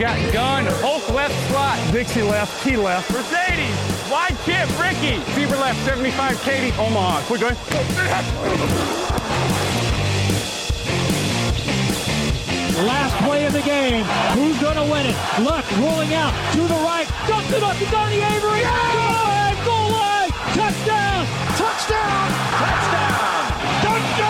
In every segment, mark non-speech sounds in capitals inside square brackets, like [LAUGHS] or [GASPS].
Got gun, Hulk left slot. Dixie left, Key left. Mercedes, wide chip, Ricky. Fever left, 75, Katie, Omaha. Quick going. Last play of the game. Who's going to win it? Luck rolling out to the right. Dumps it up to Donnie Avery. Goal line, goal line. Touchdown. Touchdown. Touchdown.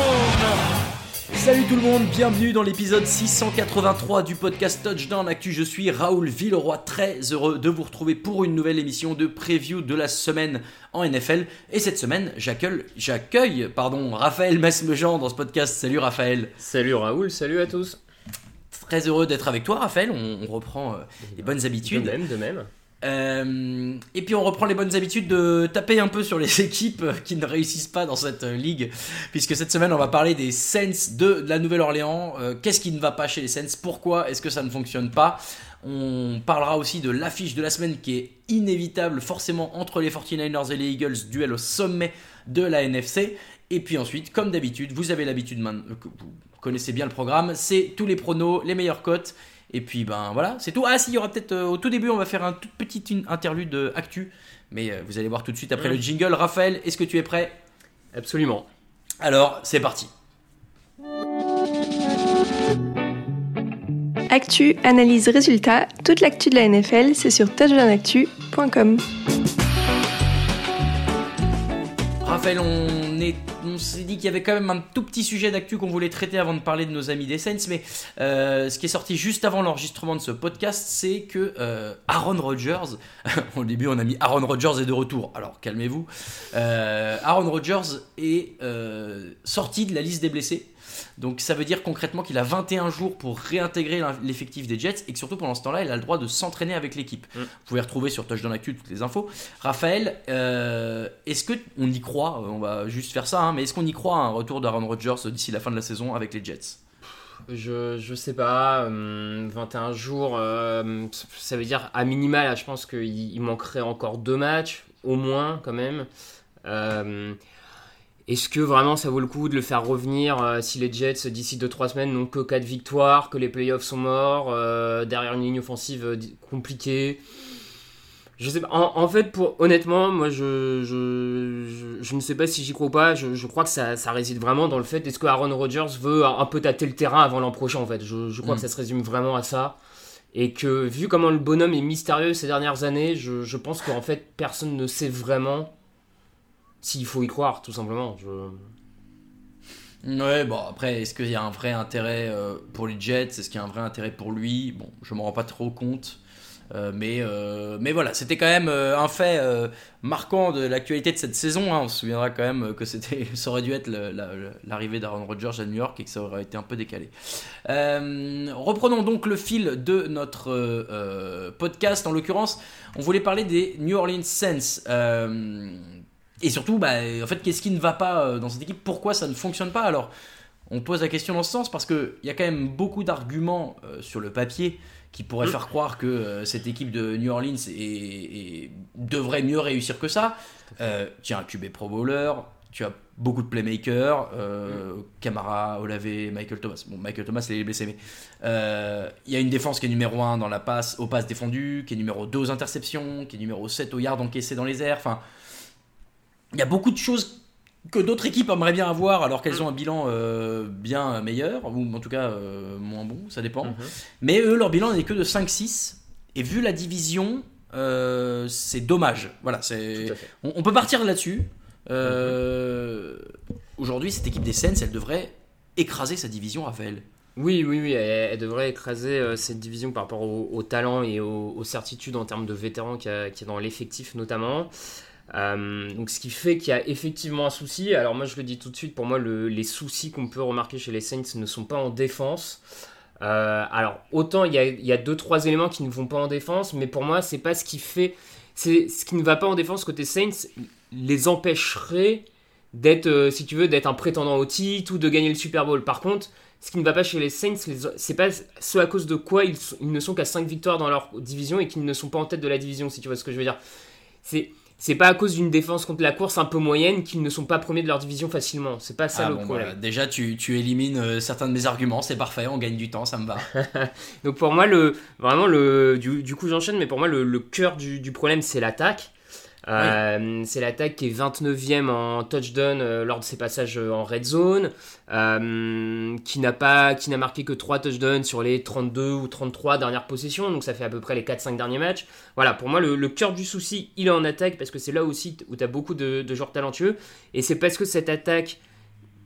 Touchdown. Salut tout le monde, bienvenue dans l'épisode 683 du podcast Touchdown Actu. Je suis Raoul Villeroy, très heureux de vous retrouver pour une nouvelle émission de preview de la semaine en NFL. Et cette semaine, j'accueille, j'accueille pardon, Raphaël Mesmejean dans ce podcast. Salut Raphaël. Salut Raoul, salut à tous. Très heureux d'être avec toi Raphaël, on, on reprend euh, les bonnes habitudes. De même, de même. Euh, et puis on reprend les bonnes habitudes de taper un peu sur les [LAUGHS] équipes qui ne réussissent pas dans cette euh, ligue, puisque cette semaine on va parler des Saints de, la Nouvelle-Orléans. Euh, Qu'est-ce qui ne va pas chez les Saints? Pourquoi est-ce que ça ne fonctionne pas? On parlera aussi de l'affiche de la semaine qui est inévitable forcément entre les 49ers et les Eagles, duel au sommet de la NFC. Et puis ensuite, comme d'habitude, vous avez l'habitude, vous connaissez bien le programme, c'est tous les pronos, les meilleures cotes. Et puis ben voilà, c'est tout. Ah si, il y aura peut-être euh, au tout début, on va faire un toute petite in- interlude de actu, mais euh, vous allez voir tout de suite après le jingle. Raphaël, est-ce que tu es prêt? Absolument. Alors, c'est parti. Actu, analyse, résultat, toute l'actu de la NFL, c'est sur touchdownactu.com. Raphaël, on on s'est dit qu'il y avait quand même un tout petit sujet d'actu qu'on voulait traiter avant de parler de nos amis des Saints, mais euh, ce qui est sorti juste avant l'enregistrement de ce podcast, c'est que euh, Aaron Rodgers, [LAUGHS] au début on a mis Aaron Rodgers est de retour, alors calmez-vous, Euh, Aaron Rodgers est sorti de la liste des blessés. Donc ça veut dire concrètement qu'il a 21 jours pour réintégrer l'effectif des Jets et que surtout pendant ce temps-là, il a le droit de s'entraîner avec l'équipe. Mm. Vous pouvez retrouver sur Touchdown Actu toutes les infos. Raphaël, euh, est-ce que on y croit On va juste faire ça, hein, mais est-ce qu'on y croit à un retour d'Aaron Rodgers d'ici la fin de la saison avec les Jets? Je, je sais pas, hum, 21 jours, euh, ça veut dire à minima, là, je pense qu'il il manquerait encore deux matchs, au moins quand même. Euh, Est-ce que vraiment ça vaut le coup de le faire revenir euh, si les Jets d'ici 2-3 semaines n'ont que 4 victoires, que les playoffs sont morts, euh, derrière une ligne offensive euh, compliquée? Je sais pas. En, en fait, pour, honnêtement, moi, je, je, je, je ne sais pas si j'y crois ou pas. Je, je crois que ça, ça réside vraiment dans le fait est-ce que Aaron Rodgers veut un, un peu tâter le terrain avant l'an prochain, en fait? Je, je crois Mm. que ça se résume vraiment à ça. Et que, vu comment le bonhomme est mystérieux ces dernières années, je, je pense qu'en fait, personne ne sait vraiment s'il faut y croire, tout simplement. Je... Ouais, bon après, est-ce qu'il y a un vrai intérêt euh, pour les Jets? Est-ce qu'il y a un vrai intérêt pour lui? Bon, je m'en rends pas trop compte. Euh, mais, euh, mais voilà, c'était quand même un fait marquant de l'actualité de cette saison. hein. On se souviendra quand même que [LAUGHS] ça aurait dû être l'arrivée d'Aaron Rodgers à New York et que ça aurait été un peu décalé. Reprenons donc le fil de notre podcast. En l'occurrence, on voulait parler des New Orleans Saints. Et surtout, bah, en fait, qu'est-ce qui ne va pas euh, dans cette équipe? Pourquoi ça ne fonctionne pas? Alors, on pose la question dans ce sens parce qu'il y a quand même beaucoup d'arguments euh, sur le papier qui pourraient Mm. faire croire que euh, cette équipe de New Orleans est- est- devrait mieux réussir que ça. Euh, tu as un QB Pro Bowler, tu as beaucoup de playmakers, euh, Camara, Olave, Michael Thomas. Bon, Michael Thomas, il est blessé, mais euh, il y a une défense qui est numéro 1 dans la passe, aux passes défendues, qui est numéro 2 aux interceptions, qui est numéro 7 aux yards encaissés dans les airs. Enfin, il y a beaucoup de choses que d'autres équipes aimeraient bien avoir alors qu'elles ont un bilan euh, bien meilleur, ou en tout cas euh, moins bon, ça dépend. Mhm. Mais eux, leur bilan n'est que de 5-6. Et vu la division, euh, c'est dommage. Voilà, c'est... On, on peut partir là-dessus. Euh, Aujourd'hui, cette équipe des Sens, elle devrait écraser sa division, Raphaël. Oui, oui, oui, elle, elle devrait écraser cette division par rapport au, au talent et au- aux certitudes en termes de vétérans qu'il y y a dans l'effectif notamment. Euh, donc ce qui fait qu'il y a effectivement un souci. Alors moi je le dis tout de suite, pour moi le- les soucis qu'on peut remarquer chez les Saints ne sont pas en défense. Euh, alors autant il y a, il y a deux trois éléments qui ne vont pas en défense, mais pour moi c'est pas ce qui fait, c'est ce qui ne va pas en défense côté Saints les empêcherait d'être, euh, si tu veux, d'être un prétendant au titre ou de gagner le Super Bowl. Par contre, ce qui ne va pas chez les Saints, c'est pas ce à cause de quoi ils, ils ne sont qu'à 5 victoires dans leur division et qu'ils ne sont pas en tête de la division, si tu vois ce que je veux dire. C'est c'est pas à cause d'une défense contre la course un peu moyenne qu'ils ne sont pas premiers de leur division facilement. C'est pas ça Ah le bon, problème. Déjà, tu, tu élimines euh, certains de mes arguments, c'est parfait, on gagne du temps, ça me va. [LAUGHS] Donc pour moi, le, vraiment, le, du, du coup j'enchaîne, mais pour moi, le, le cœur du, du problème, c'est l'attaque. Euh, C'est l'attaque qui est 29e en touchdown euh, lors de ses passages euh, en red zone, qui n'a qui n'a marqué que 3 touchdowns sur les 32 ou 33 dernières possessions, donc ça fait à peu près les 4-5 derniers matchs. Voilà, pour moi, le, cœur du souci, il est en attaque, parce que c'est là aussi où tu as beaucoup de, de joueurs talentueux, et c'est parce que cette attaque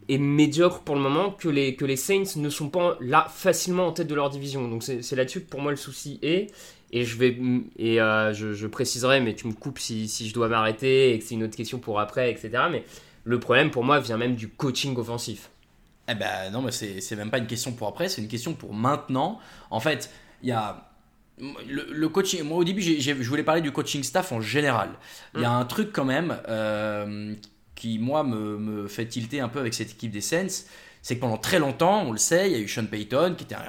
est médiocre pour le moment que les, que les Saints ne sont pas là facilement en tête de leur division. Donc c'est là-dessus que pour moi le souci est. Et je vais et euh, je, je préciserai, mais tu me coupes si, si je dois m'arrêter et que c'est une autre question pour après, etc. Mais le problème pour moi vient même du coaching offensif. Eh ben non, mais c'est c'est même pas une question pour après, c'est une question pour maintenant. En fait, il y a le, le coaching. Moi, au début, j'ai- je voulais parler du coaching staff en général. Il y a un truc quand même euh, qui, moi, me, me fait tilter un peu avec cette équipe des Saints. C'est que pendant très longtemps, on le sait, il y a eu Sean Payton, qui était un,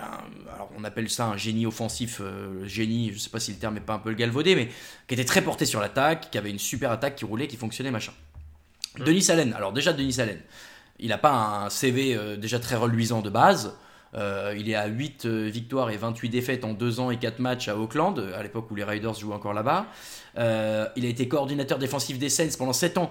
alors on appelle ça un génie offensif, euh, génie, je sais pas si le terme est pas un peu le galvaudé, mais qui était très porté sur l'attaque, qui avait une super attaque qui roulait, qui fonctionnait, machin. Denis Allen, alors déjà Denis Allen, il n'a pas un CV euh, déjà très reluisant de base. Euh, il est à 8 euh, victoires et 28 défaites en 2 ans et 4 matchs à Auckland, à l'époque où les Riders jouaient encore là-bas. Il a été coordinateur défensif des Saints pendant 7 ans.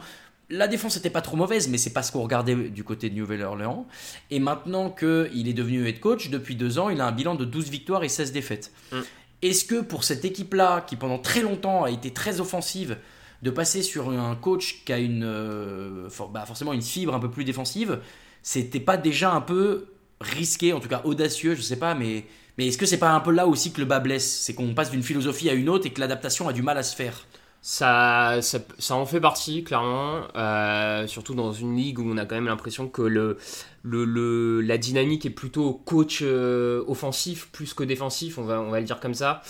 La défense n'était pas trop mauvaise, mais c'est pas ce qu'on regardait du côté de Nouvelle-Orléans. Et maintenant qu'il est devenu head coach, depuis 2 ans, il a un bilan de 12 victoires et 16 défaites. Mm. Est-ce que pour cette équipe-là, qui pendant très longtemps a été très offensive, de passer sur un coach qui a une, euh, for- bah, forcément une fibre un peu plus défensive, c'était pas déjà un peu risqué, en tout cas audacieux, je sais pas, mais, mais est-ce que c'est pas un peu là aussi que le bas blesse? C'est qu'on passe d'une philosophie à une autre et que l'adaptation a du mal à se faire Ça, ça, ça en fait partie, clairement. euh, surtout dans une ligue où on a quand même l'impression que le, le, le- la dynamique est plutôt coach euh, offensif plus que défensif, on va, on va le dire comme ça.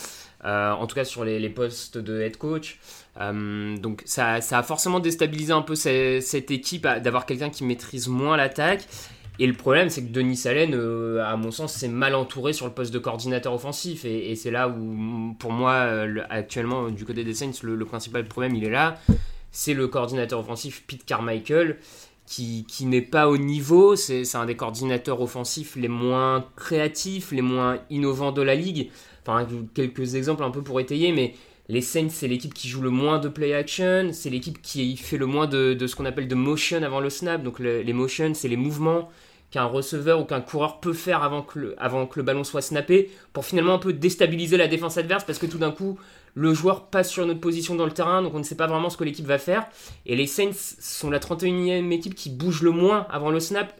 Euh, en tout cas sur les, les postes de head coach. Donc ça, ça a forcément déstabilisé un peu ce- cette équipe d'avoir quelqu'un qui maîtrise moins l'attaque. Et le problème, c'est que Denis Allen, euh, à mon sens, s'est mal entouré sur le poste de coordinateur offensif. Et, c'est là où, pour moi, euh, le- actuellement, du côté des Saints, le, principal problème, il est là. C'est le coordinateur offensif Pete Carmichael, qui, qui n'est pas au niveau. C'est un des coordinateurs offensifs les moins créatifs, les moins innovants de la ligue. Enfin, quelques exemples un peu pour étayer, mais les Saints, c'est l'équipe qui joue le moins de play action, c'est l'équipe qui fait le moins de, de ce qu'on appelle de motion avant le snap. Donc le- les motions, c'est les mouvements qu'un receveur ou qu'un coureur peut faire avant que, le, avant que le ballon soit snappé pour finalement un peu déstabiliser la défense adverse parce que tout d'un coup le joueur passe sur notre position dans le terrain donc on ne sait pas vraiment ce que l'équipe va faire. Et les Saints sont la 31e équipe qui bouge le moins avant le snap.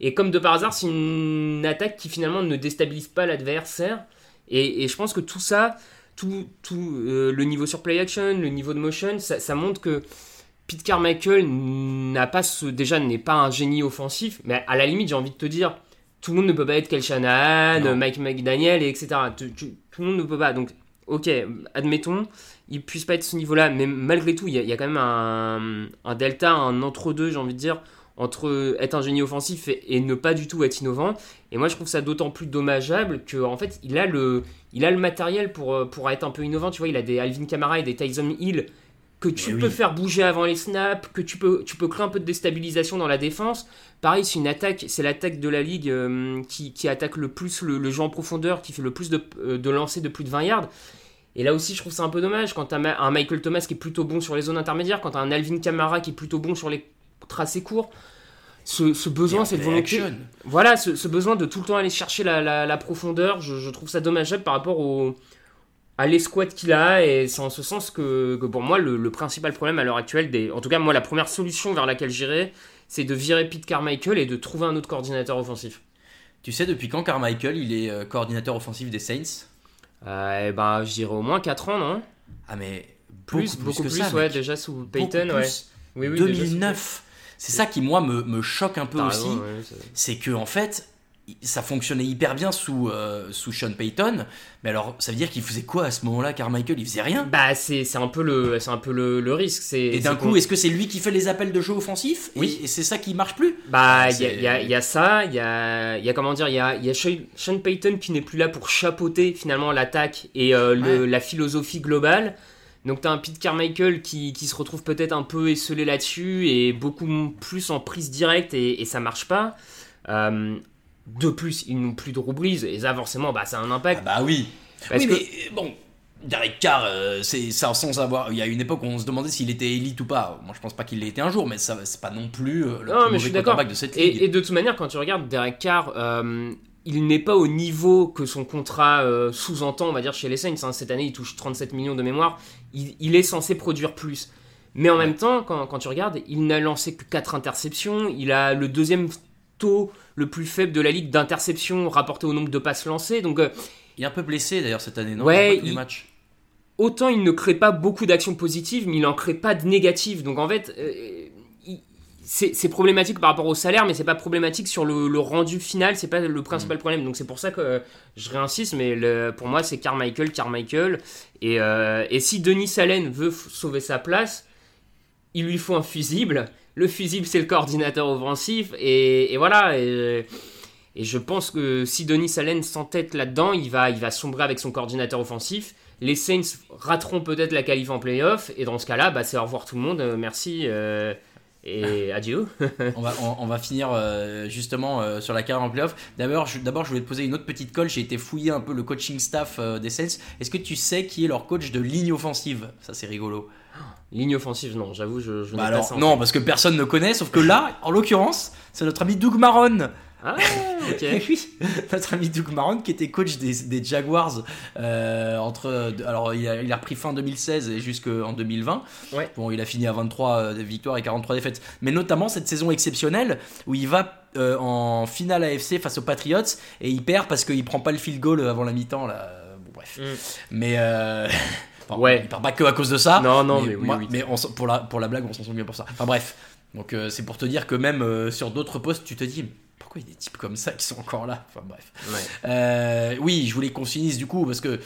Et comme de par hasard c'est une attaque qui finalement ne déstabilise pas l'adversaire. Et, je pense que tout ça tout, tout euh, le niveau sur play action le niveau de motion ça montre que Pete Carmichael n'a pas ce, déjà n'est pas un génie offensif, mais à la limite j'ai envie de te dire, tout le monde ne peut pas être Kel Shanahan. Mike McDaniel, et etc. Tout le monde ne peut pas. Donc, ok, admettons, il puisse pas être ce niveau-là, mais malgré tout, il y, a- il y a quand même un, un delta, un entre-deux, j'ai envie de dire, entre être un génie offensif et, et ne pas du tout être innovant. Et moi, je trouve ça d'autant plus dommageable que, en fait, il a le, il a le matériel pour, pour être un peu innovant. Tu vois, il a des Alvin Kamara et des Tyson Hill que tu Mais peux faire bouger avant les snaps, que tu peux, tu peux créer un peu de déstabilisation dans la défense. Pareil, c'est une attaque, c'est l'attaque de la ligue euh, qui, qui attaque le plus le, le jeu en profondeur, qui fait le plus de, euh, de lancers de plus de 20 yards. Et là aussi, je trouve ça un peu dommage quand tu as un Michael Thomas qui est plutôt bon sur les zones intermédiaires, quand tu as un Alvin Kamara qui est plutôt bon sur les tracés courts. Ce, ce besoin, cette volonté. action. Voilà, ce, ce besoin de tout le temps aller chercher la, la- la profondeur, je, je trouve ça dommageable par rapport au, à l'escouade qu'il a. Et c'est en ce sens que, que pour moi, le, le principal problème à l'heure actuelle, des, en tout cas, moi, la première solution vers laquelle j'irai, c'est de virer Pete Carmichael et de trouver un autre coordinateur offensif. Tu sais depuis quand Carmichael il est euh, coordinateur offensif des Saints? Euh, et ben, je dirais au moins 4 ans, non? Ah mais Plus, beaucoup, beaucoup que plus, ça, ouais, mec. déjà sous Peyton, ouais. plus. Oui, oui, déjà sous- 2009. C'est ça qui moi me, me choque un peu aussi. ouais, c'est que en fait ça fonctionnait hyper bien sous, euh, sous Sean Payton mais alors ça veut dire qu'il faisait quoi à ce moment-là Carmichael? Il faisait rien? Bah, c'est c'est un peu le, c'est un peu le, le risque. c'est- et d'un coup est-ce que c'est lui qui fait les appels de jeu offensif Et- Oui. et, c'est ça qui marche plus? Bah, il y, a- C'est- il y a- il y a ça, il y a, y a comment dire, il y a, y a Sean Sean Payton qui n'est plus là pour chapeauter finalement l'attaque et euh, le- Ouais. la philosophie globale. Donc t'as un Pete Carmichael qui, qui se retrouve peut-être un peu esselé là-dessus et beaucoup plus en prise directe et, et ça marche pas. Euh, de plus, ils n'ont plus de Brees et ça forcément, bah, ça a un ah impact. bah oui Parce oui que- mais euh, bon Derek Carr, euh, c'est ça sans savoir. Il y a une époque où on se demandait s'il était élite ou pas. Moi, je pense pas qu'il l'ait été un jour, mais ça, c'est pas non plus euh, le Non, plus mais je suis quarterback de cette ligue. Et, et de toute manière, quand tu regardes Derek Carr, euh, il n'est pas au niveau que son contrat sous-entend, on va dire, chez les Saints. hein. Cette année, il touche 37 millions de mémoire. Il, il est censé produire plus. Mais en même temps, quand, quand tu regardes, il n'a lancé que 4 interceptions. Il a le deuxième taux le plus faible de la ligue d'interceptions rapporté au nombre de passes lancées. Donc, euh, Il est un peu blessé d'ailleurs cette année, non? Ouais, Il matchs. autant il ne crée pas beaucoup d'actions positives, mais il en crée pas de négatives. Donc en fait, euh, c'est problématique par rapport au salaire, mais c'est pas problématique sur le, le rendu final. C'est pas le principal problème. Donc c'est pour ça que euh, je réinsiste. Mais le- pour moi, c'est Carmichael, Carmichael. Et, euh, et si Denis Allen veut sauver sa place, il lui faut un fusible. Le fusible, c'est le coordinateur offensif. Et, voilà. Et, je pense que si Denis Allen s'entête là-dedans, il va, il va sombrer avec son coordinateur offensif. Les Saints rateront peut-être la qualif en playoff. Et dans ce cas-là, bah, c'est au revoir tout le monde. euh, merci. euh, et [LAUGHS] adieu. on, va, on, on va finir euh, justement euh, sur la carrière en playoff. D'abord, je, d'abord, je voulais te poser une autre petite colle. J'ai été fouiller un peu le coaching staff euh, des Saints. Est-ce que tu sais qui est leur coach de ligne offensive? Ça, c'est rigolo. [GASPS] Ligne offensive, non, j'avoue, je, je Bah n'ai pas ça non, parce que personne ne connaît. Sauf que là, en l'occurrence, c'est notre ami Doug Maron. Ah, ok. [LAUGHS] Oui, notre ami Doug Maron qui était coach des, des Jaguars euh, entre alors il a, il a repris fin 2016 et jusqu'en 2020 Ouais. bon il a fini à 23 euh, victoires et 43 défaites mais notamment cette saison exceptionnelle où il va euh, en finale AFC face aux Patriots et il perd parce qu'il prend pas le field goal avant la mi-temps là bon bref Mm. mais euh, [LAUGHS] enfin, Ouais. il perd pas que à cause de ça Non, non, mais oui, moi- oui. mais on pour la pour la blague on s'en souvient pour ça enfin bref donc euh, c'est pour te dire que même euh, sur d'autres postes tu te dis pourquoi il y a des types comme ça qui sont encore là? Enfin bref Ouais. euh, oui, je voulais qu'on se finisse du coup parce que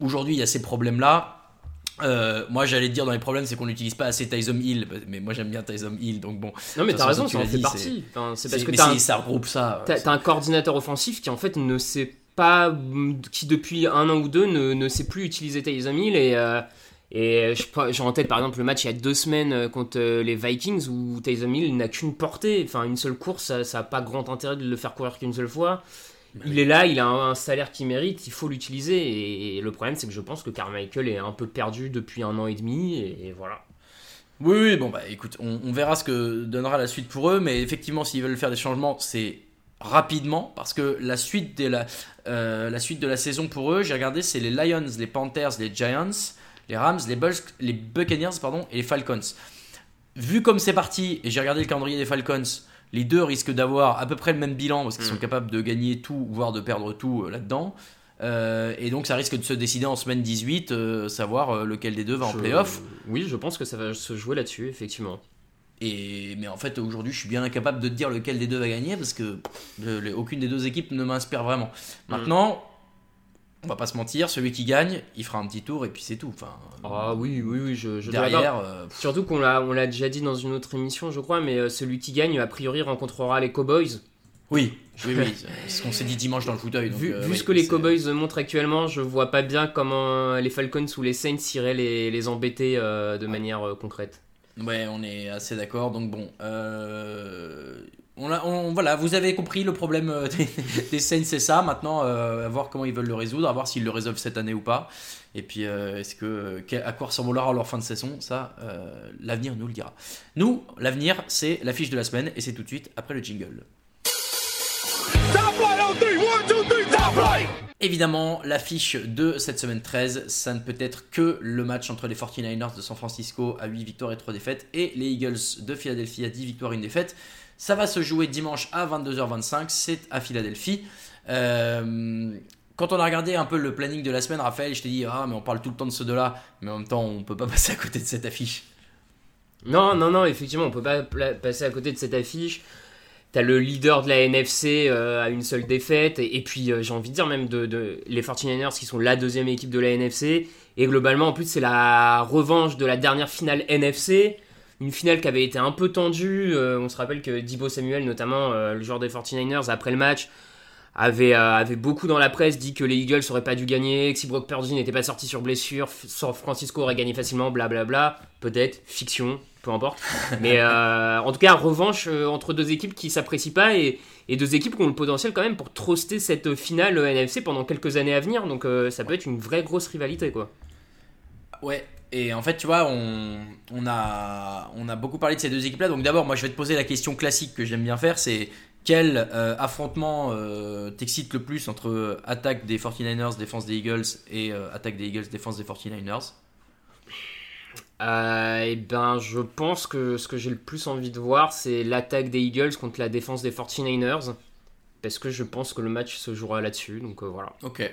aujourd'hui il y a ces problèmes là. moi j'allais te dire dans les problèmes c'est qu'on n'utilise pas assez Tyson Hill, mais moi j'aime bien Tyson Hill donc bon. Non, mais t'as raison, ça en fait partie. Enfin, c'est parce que un, c'est- ça regroupe ça. t'as- t'as un coordinateur offensif qui en fait ne sait pas, qui depuis un an ou deux ne, ne sait plus utiliser Taysom Hill et. euh, et sais j'ai en tête par exemple le match il y a deux semaines euh, contre euh, les Vikings où Taysom Hill n'a qu'une portée, enfin une seule course, ça, ça a pas grand intérêt de le faire courir qu'une seule fois. Il est là, il a un, salaire qu'il mérite, il faut l'utiliser. Et, le problème, c'est que je pense que Carmichael est un peu perdu depuis un an et demi. Et, voilà. Oui, oui, bon bah écoute, on, verra ce que donnera la suite pour eux, mais effectivement s'ils veulent faire des changements, c'est rapidement parce que la suite de la, euh, la suite de la saison pour eux, j'ai regardé, c'est les Lions, les Panthers, les Giants, les Rams, les, Bulls, les Buccaneers pardon, et les Falcons. Vu comme c'est parti, et j'ai regardé le calendrier des Falcons, les deux risquent d'avoir à peu près le même bilan parce qu'ils Mm. sont capables de gagner tout, voire de perdre tout euh, là-dedans. Euh, et donc ça risque de se décider en semaine 18, euh, savoir lequel des deux va en Je- playoff. Oui, je pense que ça va se jouer là-dessus, effectivement. Et, mais en fait, aujourd'hui, je suis bien incapable de te dire lequel des deux va gagner parce que le- le- aucune des deux équipes ne m'inspire vraiment. Maintenant, on va pas se mentir, celui qui gagne, il fera un petit tour et puis c'est tout. Enfin, Ah oui, oui, oui, je, je derrière, euh, Surtout qu'on l'a, on l'a déjà dit dans une autre émission, je crois, mais euh, celui qui gagne, a priori, rencontrera les Cowboys. Oui, oui, oui, ce qu'on s'est dit dimanche dans le fauteuil. Vu, euh, vu ce que les Cowboys montrent actuellement, je vois pas bien comment les Falcons ou les Saints iraient les, les embêter euh, de manière euh, concrète. Ouais, on est assez d'accord. Donc bon, euh, on, a- on- voilà, vous avez compris le problème euh, [LAUGHS] des, des Saints, c'est ça. Maintenant, euh, à voir comment ils veulent le résoudre, à voir s'ils le résolvent cette année ou pas. Et puis, euh, est-ce que à quoi ressemblera leur fin de saison Ça, euh, l'avenir nous le dira. Nous, l'avenir, c'est l'affiche de la semaine, et c'est tout de suite après le jingle. Évidemment, l'affiche de cette semaine 13, ça ne peut être que le match entre les 49ers de San Francisco à 8 victoires et 3 défaites et les Eagles de Philadelphie à 10 victoires et 1 défaite. Ça va se jouer dimanche à 22h25, c'est à Philadelphie. Euh, quand on a regardé un peu le planning de la semaine, Raphaël, je t'ai dit, ah, mais on parle tout le temps de ceux deux-là, mais en même temps, on peut pas [LAUGHS] passer à côté de cette affiche. Non, non, non, effectivement, on peut pas passer à côté de cette affiche. T'as le leader de la NFC euh, à une seule défaite, et, puis euh, j'ai envie de dire même de, de- les 49ers qui sont la deuxième équipe de la NFC, et globalement en plus c'est la revanche de la dernière finale NFC, une finale qui avait été un peu tendue, euh, on se rappelle que Dibo Samuel notamment, euh, le joueur des 49ers, après le match, avait, euh, avait beaucoup dans la presse dit que les Eagles auraient pas dû gagner, que si Brock Purdy n'était pas sorti sur blessure, San Francisco aurait gagné facilement, blablabla. Peut-être, fiction, peu importe. [LAUGHS] Mais euh, en tout cas, revanche euh, entre deux équipes qui s'apprécient pas et, et deux équipes qui ont le potentiel quand même pour truster cette finale NFC pendant quelques années à venir. Donc euh, ça peut être une vraie grosse rivalité quoi. Ouais, et en fait, tu vois, on, a, beaucoup parlé de ces deux équipes-là. Donc d'abord, moi, je vais te poser la question classique que j'aime bien faire, c'est quel euh, affrontement euh, t'excite le plus entre attaque des 49ers, défense des Eagles, et euh, attaque des Eagles, défense des 49ers Euh, et ben, je pense que ce que j'ai le plus envie de voir, c'est l'attaque des Eagles contre la défense des 49ers. Parce que je pense que le match se jouera là-dessus. Donc euh, voilà. Ok.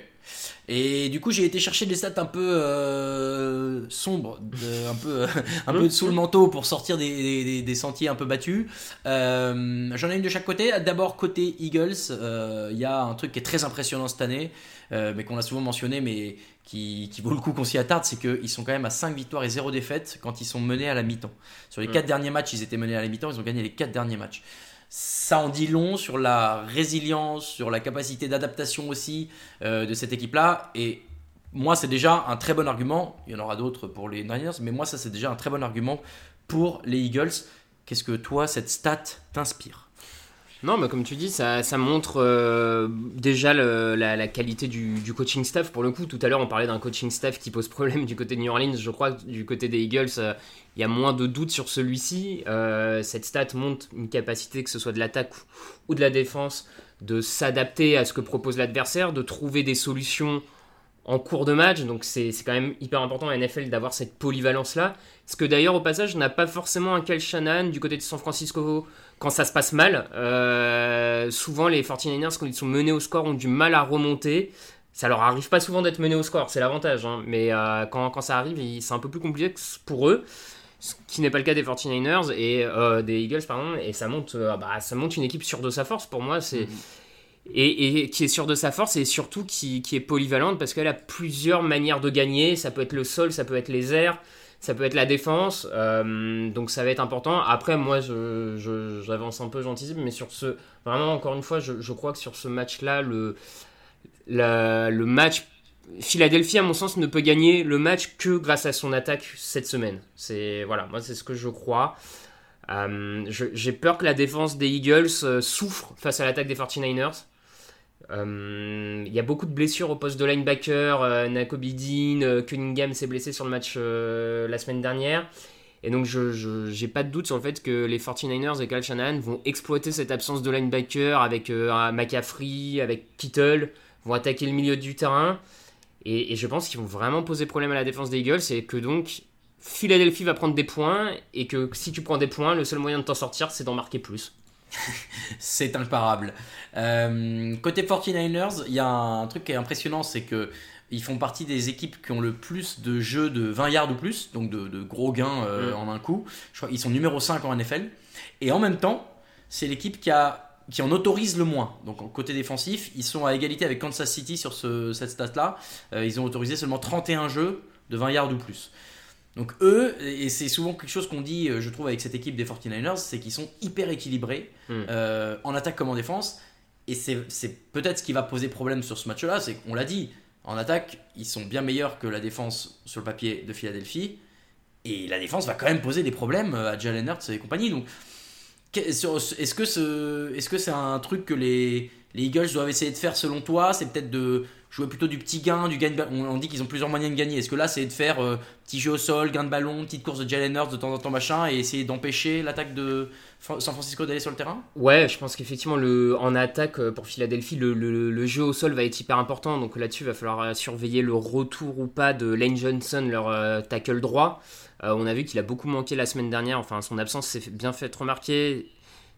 Et du coup, j'ai été chercher des stats un peu euh, sombres, de- [LAUGHS] un peu, un peu sous le manteau pour sortir des, des- des sentiers un peu battus. Euh, J'en ai une de chaque côté. D'abord, côté Eagles, euh, il y a un truc qui est très impressionnant cette année, euh, mais qu'on a souvent mentionné, mais qui, qui vaut le coup qu'on s'y attarde, c'est qu'ils sont quand même à 5 victoires et 0 défaites quand ils sont menés à la mi-temps. Sur les 4 derniers matchs, ils étaient menés à la mi-temps, ils ont gagné les 4 derniers matchs. Ça en dit long sur la résilience, sur la capacité d'adaptation aussi euh, de cette équipe-là. Et moi, c'est déjà un très bon argument. Il y en aura d'autres pour les Niners, mais moi, ça, c'est déjà un très bon argument pour les Eagles. Qu'est-ce que toi, cette stat t'inspire? Non, mais comme tu dis, ça, montre euh, déjà la, qualité du, coaching staff. Pour le coup, tout à l'heure, on parlait d'un coaching staff qui pose problème du côté de New Orleans. Je crois que du côté des Eagles, euh, il y a moins de doutes sur celui-ci. Euh, cette stat montre une capacité, que ce soit de l'attaque ou de la défense, de s'adapter à ce que propose l'adversaire, de trouver des solutions en cours de match. Donc c'est quand même hyper important à NFL d'avoir cette polyvalence-là. Ce que d'ailleurs, au passage, n'a pas forcément un Kyle Shanahan du côté de San Francisco quand ça se passe mal. Euh, souvent, les 49ers, quand ils sont menés au score, ont du mal à remonter. Ça leur arrive pas souvent d'être menés au score, c'est l'avantage. hein. Mais euh, quand, quand ça arrive, c'est un peu plus compliqué pour eux. Ce qui n'est pas le cas des 49ers et euh, des Eagles, pardon. Et ça monte, bah, ça monte une équipe sûre de sa force pour moi. C'est et, et qui est sûre de sa force et surtout qui, qui est polyvalente parce qu'elle a plusieurs manières de gagner. Ça peut être le sol, ça peut être les airs, ça peut être la défense. euh, donc ça va être important. Après, moi, je, je- j'avance un peu j'anticipe, mais sur ce, vraiment encore une fois, je, je crois que sur ce match-là, le, le match Philadelphie, à mon sens, ne peut gagner le match que grâce à son attaque cette semaine. C'est voilà, moi c'est ce que je crois. Euh, je- J'ai peur que la défense des Eagles euh, souffre face à l'attaque des 49ers. Euh, Il y a beaucoup de blessures au poste de linebacker. Euh, Nakobe Dean, euh, Cunningham s'est blessé sur le match la semaine dernière. Et donc, je n'ai pas de doute sur le fait que les 49ers et Kyle Shanahan vont exploiter cette absence de linebacker avec euh, avec Kittle, vont attaquer le milieu du terrain. Et, je pense qu'ils vont vraiment poser problème à la défense des Eagles et que donc Philadelphie va prendre des points et que si tu prends des points, le seul moyen de t'en sortir, c'est d'en marquer plus. [LAUGHS] C'est imparable. Euh, côté 49ers, il y a un truc qui est impressionnant, c'est que ils font partie des équipes qui ont le plus de jeux de 20 yards ou plus, donc de, de gros gains euh, Mm. en un coup. Je crois qu'ils sont numéro 5 en NFL. Et en même temps, c'est l'équipe qui, a, qui en autorise le moins. Donc côté défensif, ils sont à égalité avec Kansas City sur ce- cette stat-là. Euh, ils ont autorisé seulement 31 jeux de 20 yards ou plus. Donc eux, et c'est souvent quelque chose qu'on dit, euh, je trouve, avec cette équipe des 49ers, c'est qu'ils sont hyper équilibrés Hmm. euh, en attaque comme en défense. Et c'est c'est peut-être ce qui va poser problème sur ce match-là, c'est qu'on l'a dit, en attaque, ils sont bien meilleurs que la défense sur le papier de Philadelphie. Et la défense va quand même poser des problèmes euh, à Jalen Hurts et compagnie. Donc, est-ce que ce- est-ce que c'est un truc que les, les Eagles doivent essayer de faire selon toi? C'est peut-être de jouer plutôt du petit gain, du gain de ballon. On, dit qu'ils ont plusieurs moyens de gagner. Est-ce que là, c'est de faire euh, petit jeu au sol, gain de ballon, petite course de Jalen Hurts de temps en temps, machin, et essayer d'empêcher l'attaque de San Francisco d'aller sur le terrain? Ouais, je pense qu'effectivement, en attaque euh, pour Philadelphie, le, le- jeu au sol va être hyper important. Donc là-dessus, il va falloir euh, surveiller le retour ou pas de Lane Johnson, leur tackle droit. On a vu qu'il a beaucoup manqué la semaine dernière. Enfin, son absence s'est bien fait remarquer.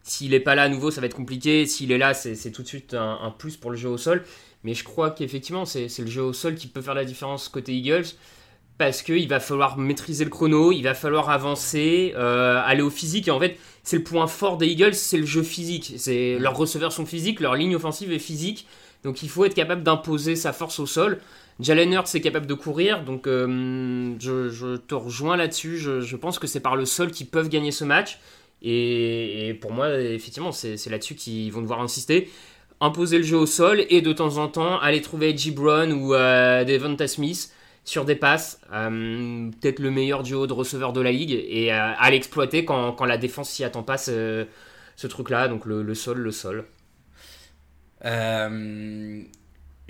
S'il n'est pas là à nouveau, ça va être compliqué. S'il est là, c'est tout de suite un plus pour le jeu au sol. Mais je crois qu'effectivement, c'est c'est le jeu au sol qui peut faire la différence côté Eagles. Parce qu'il va falloir maîtriser le chrono, il va falloir avancer, euh, aller au physique. Et en fait, c'est le point fort des Eagles, c'est le jeu physique. C'est leurs receveurs sont physiques, leur ligne offensive est physique. Donc il faut être capable d'imposer sa force au sol. Jalen Hurts est capable de courir, donc euh, je, je te rejoins là-dessus. Je, je pense que c'est par le sol qu'ils peuvent gagner ce match. Et, et pour moi, effectivement, c'est là-dessus qu'ils vont devoir insister. Imposer le jeu au sol et de temps en temps aller trouver Edgy Brown ou euh, Devonta Smith sur des passes, euh, peut-être le meilleur duo de receveurs de la ligue, et euh, à l'exploiter quand, la défense s'y attend pas ce, truc-là, donc le sol, le sol.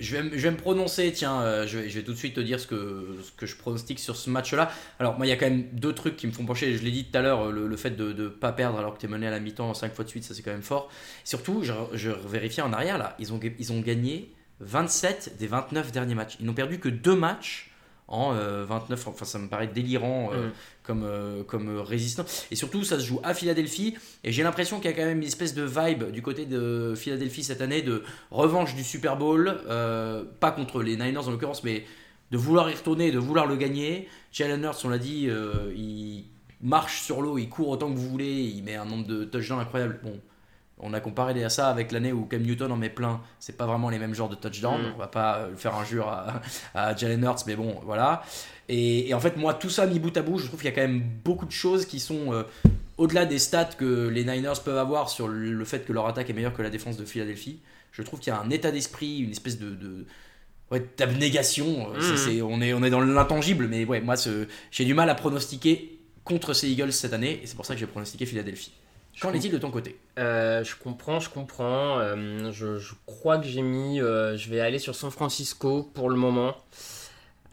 Euh, je, vais, me- prononcer, tiens, euh, je, vais, tout de suite te dire ce que, je pronostique sur ce match-là. Alors, moi, il y a quand même deux trucs qui me font pencher. Je l'ai dit tout à l'heure, le, le fait de ne pas perdre alors que tu es mené à la mi-temps 5 fois de suite, ça c'est quand même fort. Surtout, je, je vérifiais en arrière, là, ils ont, ils ont gagné 27 des 29 derniers matchs. Ils n'ont perdu que deux matchs en euh, 29, enfin ça me paraît délirant euh, Mm. comme, euh, comme euh, résistant. Et surtout, ça se joue à Philadelphie. Et j'ai l'impression qu'il y a quand même une espèce de vibe du côté de Philadelphie cette année de revanche du Super Bowl. euh, pas contre les Niners en l'occurrence, mais de vouloir y retourner, de vouloir le gagner. Jalen Hurts, on l'a dit, euh, il marche sur l'eau, il court autant que vous voulez, il met un nombre de touchdowns incroyable. Bon, on a comparé à ça avec l'année où Cam Newton en met plein. C'est pas vraiment les mêmes genres de touchdowns. Mm. On va pas euh, faire injure à, [LAUGHS] à Jalen Hurts, mais bon, voilà. Et, et en fait, moi, tout ça mis bout à bout, je trouve qu'il y a quand même beaucoup de choses qui sont euh, au-delà des stats que les Niners peuvent avoir sur le le fait que leur attaque est meilleure que la défense de Philadelphie. Je trouve qu'il y a un état d'esprit, une espèce de, de ouais, d'abnégation. Euh, c'est- c'est- on, est, on est dans l'intangible, mais ouais, moi, ce- j'ai du mal à pronostiquer contre ces Eagles cette année, et c'est pour ça que j'ai pronostiqué Philadelphie. Qu'en est-il de ton côté? Euh, je comprends, je comprends. Euh, je, je crois que j'ai mis. euh, je vais aller sur San Francisco pour le moment.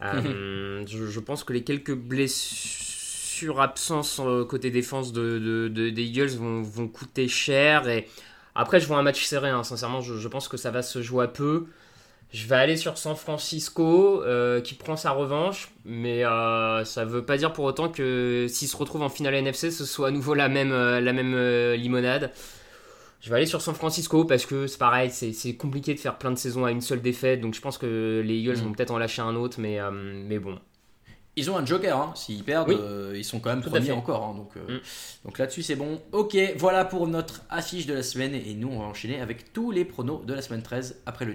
[LAUGHS] Je, je pense que les quelques blessures, absences côté défense de, de- de- des Eagles vont, vont coûter cher. Et après, je vois un match serré. hein. Sincèrement, je, je pense que ça va se jouer à peu. Je vais aller sur San Francisco euh, qui prend sa revanche, mais euh, ça veut pas dire pour autant que s'il se retrouve en finale NFC, ce soit à nouveau la même, euh, la même limonade. Je vais aller sur San Francisco parce que c'est pareil, c'est compliqué de faire plein de saisons à une seule défaite, donc je pense que les Eagles Mm. vont peut-être en lâcher un autre, mais, mais bon. Ils ont un joker, hein. s'ils perdent, Oui. euh, ils sont quand même Tout premiers encore. hein. donc euh, Mm. donc là-dessus, c'est bon. Ok, voilà pour notre affiche de la semaine. Et nous, on va enchaîner avec tous les pronos de la semaine 13 après le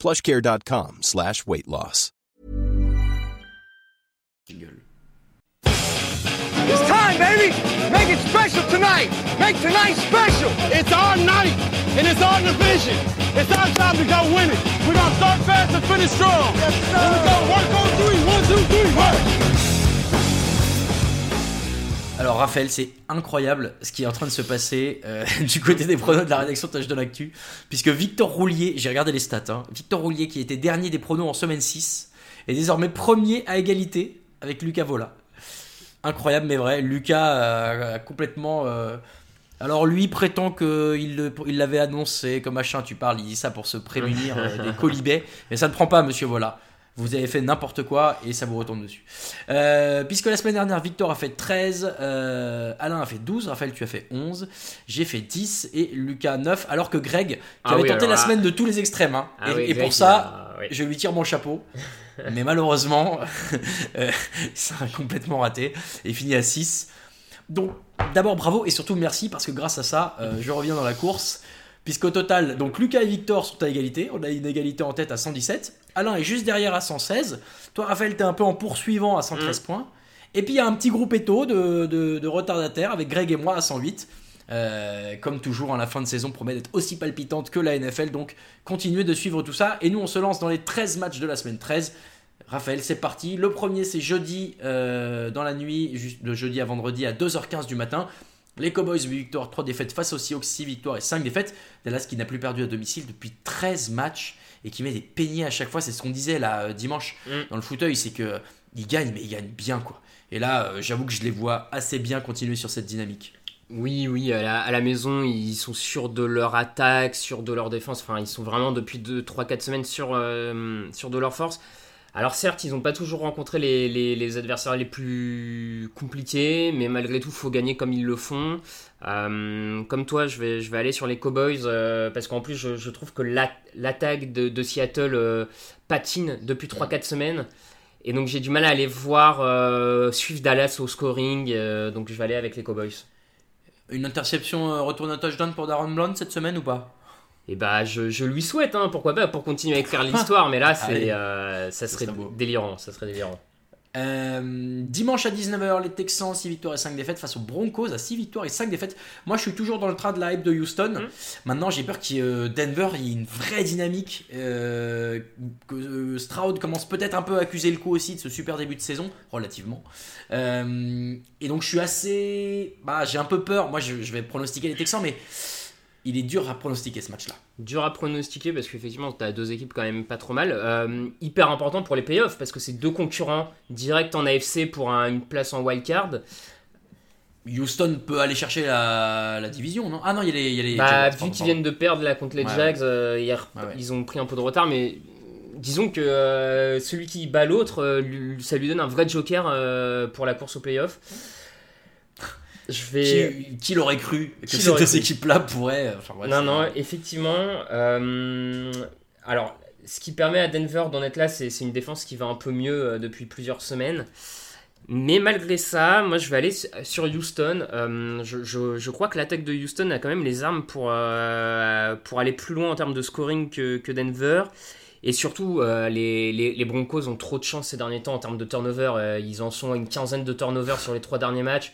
plushcare.com slash weight loss. It's time, baby. Make it special tonight. Make tonight special. It's our night, and it's our division. It's our time to go win it. We're gonna start fast and finish strong. Yes, sir. Here we go. Work on three. One, two, three. Work. Alors Raphaël, c'est incroyable ce qui est en train de se passer euh, [LAUGHS] du côté des pronos de la rédaction Tâche de l'actu, puisque Victor Roulier, j'ai regardé les stats, hein, Victor Roulier qui était dernier des pronos en semaine 6, est désormais premier à égalité avec Lucas Vola. Incroyable mais vrai, Lucas a, complètement... Euh, alors lui prétend qu'il il l'avait annoncé comme machin, tu parles, il dit ça pour se prémunir euh, des [LAUGHS] colibets, mais ça ne prend pas monsieur Vola. Vous avez fait n'importe quoi et ça vous retombe dessus. Euh, puisque la semaine dernière, Victor a fait 13, euh, Alain a fait 12, Raphaël, tu as fait 11, j'ai fait 10 et Lucas 9, alors que Greg, qui Ah avait oui, tenté la là- semaine de tous les extrêmes, hein, Ah et, oui, et Greg, pour ça, il a- oui. je lui tire mon chapeau. [LAUGHS] Mais malheureusement, [LAUGHS] euh, ça a complètement raté et fini à 6. Donc, d'abord bravo et surtout merci parce que grâce à ça, euh, je reviens dans la course. Puisqu'au total, donc Lucas et Victor sont à égalité. On a une égalité en tête à 117. Alain est juste derrière à 116. Toi, Raphaël, t'es un peu en poursuivant à 113 points. Et puis il y a un petit groupe éto de, de- de retardataires avec Greg et moi à 108. Euh, comme toujours, hein, la fin de saison promet d'être aussi palpitante que la NFL. Donc continuez de suivre tout ça. Et nous, on se lance dans les 13 matchs de la semaine 13. Raphaël, c'est parti. Le premier, c'est jeudi euh, dans la nuit, juste de jeudi à vendredi à 2h15 du matin. Les Cowboys, 8 victoires, 3 défaites face aux Seahawks, 6 victoires et 5 défaites. Dallas qui n'a plus perdu à domicile depuis 13 matchs et qui met des peignets à chaque fois. C'est ce qu'on disait là euh, dimanche Mm. dans le fauteuil, c'est que ils gagnent, mais ils gagnent bien quoi. Et là, euh, j'avoue que je les vois assez bien continuer sur cette dynamique. Oui, oui, à la, à la maison, ils sont sûrs de leur attaque, sûrs de leur défense. Enfin, ils sont vraiment depuis 2, 3, 4 semaines sûrs, euh, sûrs de leur force. Alors certes, ils n'ont pas toujours rencontré les, adversaires les plus compliqués, mais malgré tout, faut gagner comme ils le font. Euh, comme toi, je vais, aller sur les Cowboys, euh, parce qu'en plus, je, trouve que la- l'attaque de, Seattle euh, patine depuis 3-4 semaines. Et donc j'ai du mal à aller voir suivre Dallas au scoring, donc je vais aller avec les Cowboys. Une interception retourne à touchdown pour Darren Blount cette semaine ou pas? Et bah je, je lui souhaite, hein, pourquoi pas, pour continuer à écrire l'histoire, mais là Allez. c'est, euh, ça serait délirant, ça serait délirant. Euh, dimanche à 19h, les Texans 6 victoires et 5 défaites face aux Broncos à 6 victoires et 5 défaites. Moi je suis toujours dans le train de la hype de Houston. Mm. Maintenant j'ai peur qu'il euh, Denver, il y ait une vraie dynamique. euh, que Stroud commence peut-être un peu à accuser le coup aussi de ce super début de saison, relativement. Et donc je suis assez. Bah, j'ai un peu peur. Moi je, je vais pronostiquer les Texans, mais il est dur à pronostiquer ce match-là. Dur à pronostiquer parce qu'effectivement t'as deux équipes quand même pas trop mal. Euh, hyper important pour les playoffs parce que c'est deux concurrents directs en AFC pour un- une place en wildcard. Houston peut aller chercher la, la division, non? Ah non, il y a les. y a les Bah, Jaguars, vu qu'ils viennent de perdre là contre les Ouais, Jags, euh, hier, Ouais, ouais. ils ont pris un peu de retard, mais disons que euh, celui qui bat l'autre, ça lui donne un vrai joker pour la course au playoff. Je vais. Qui, qui l'aurait cru que ces [LAUGHS] deux équipes-là pourraient. euh, Enfin, bref, non, non, effectivement. euh, alors, ce qui permet à Denver d'en être là, c'est une défense qui va un peu mieux euh, depuis plusieurs semaines. Mais malgré ça, moi je vais aller su- sur Houston. Euh, je, je- je crois que l'attaque de Houston a quand même les armes pour, euh, pour aller plus loin en termes de scoring que, que Denver. Et surtout, euh, les, les- les Broncos ont trop de chance ces derniers temps en termes de turnover. Ils en sont à une quinzaine de turnovers sur les trois derniers matchs.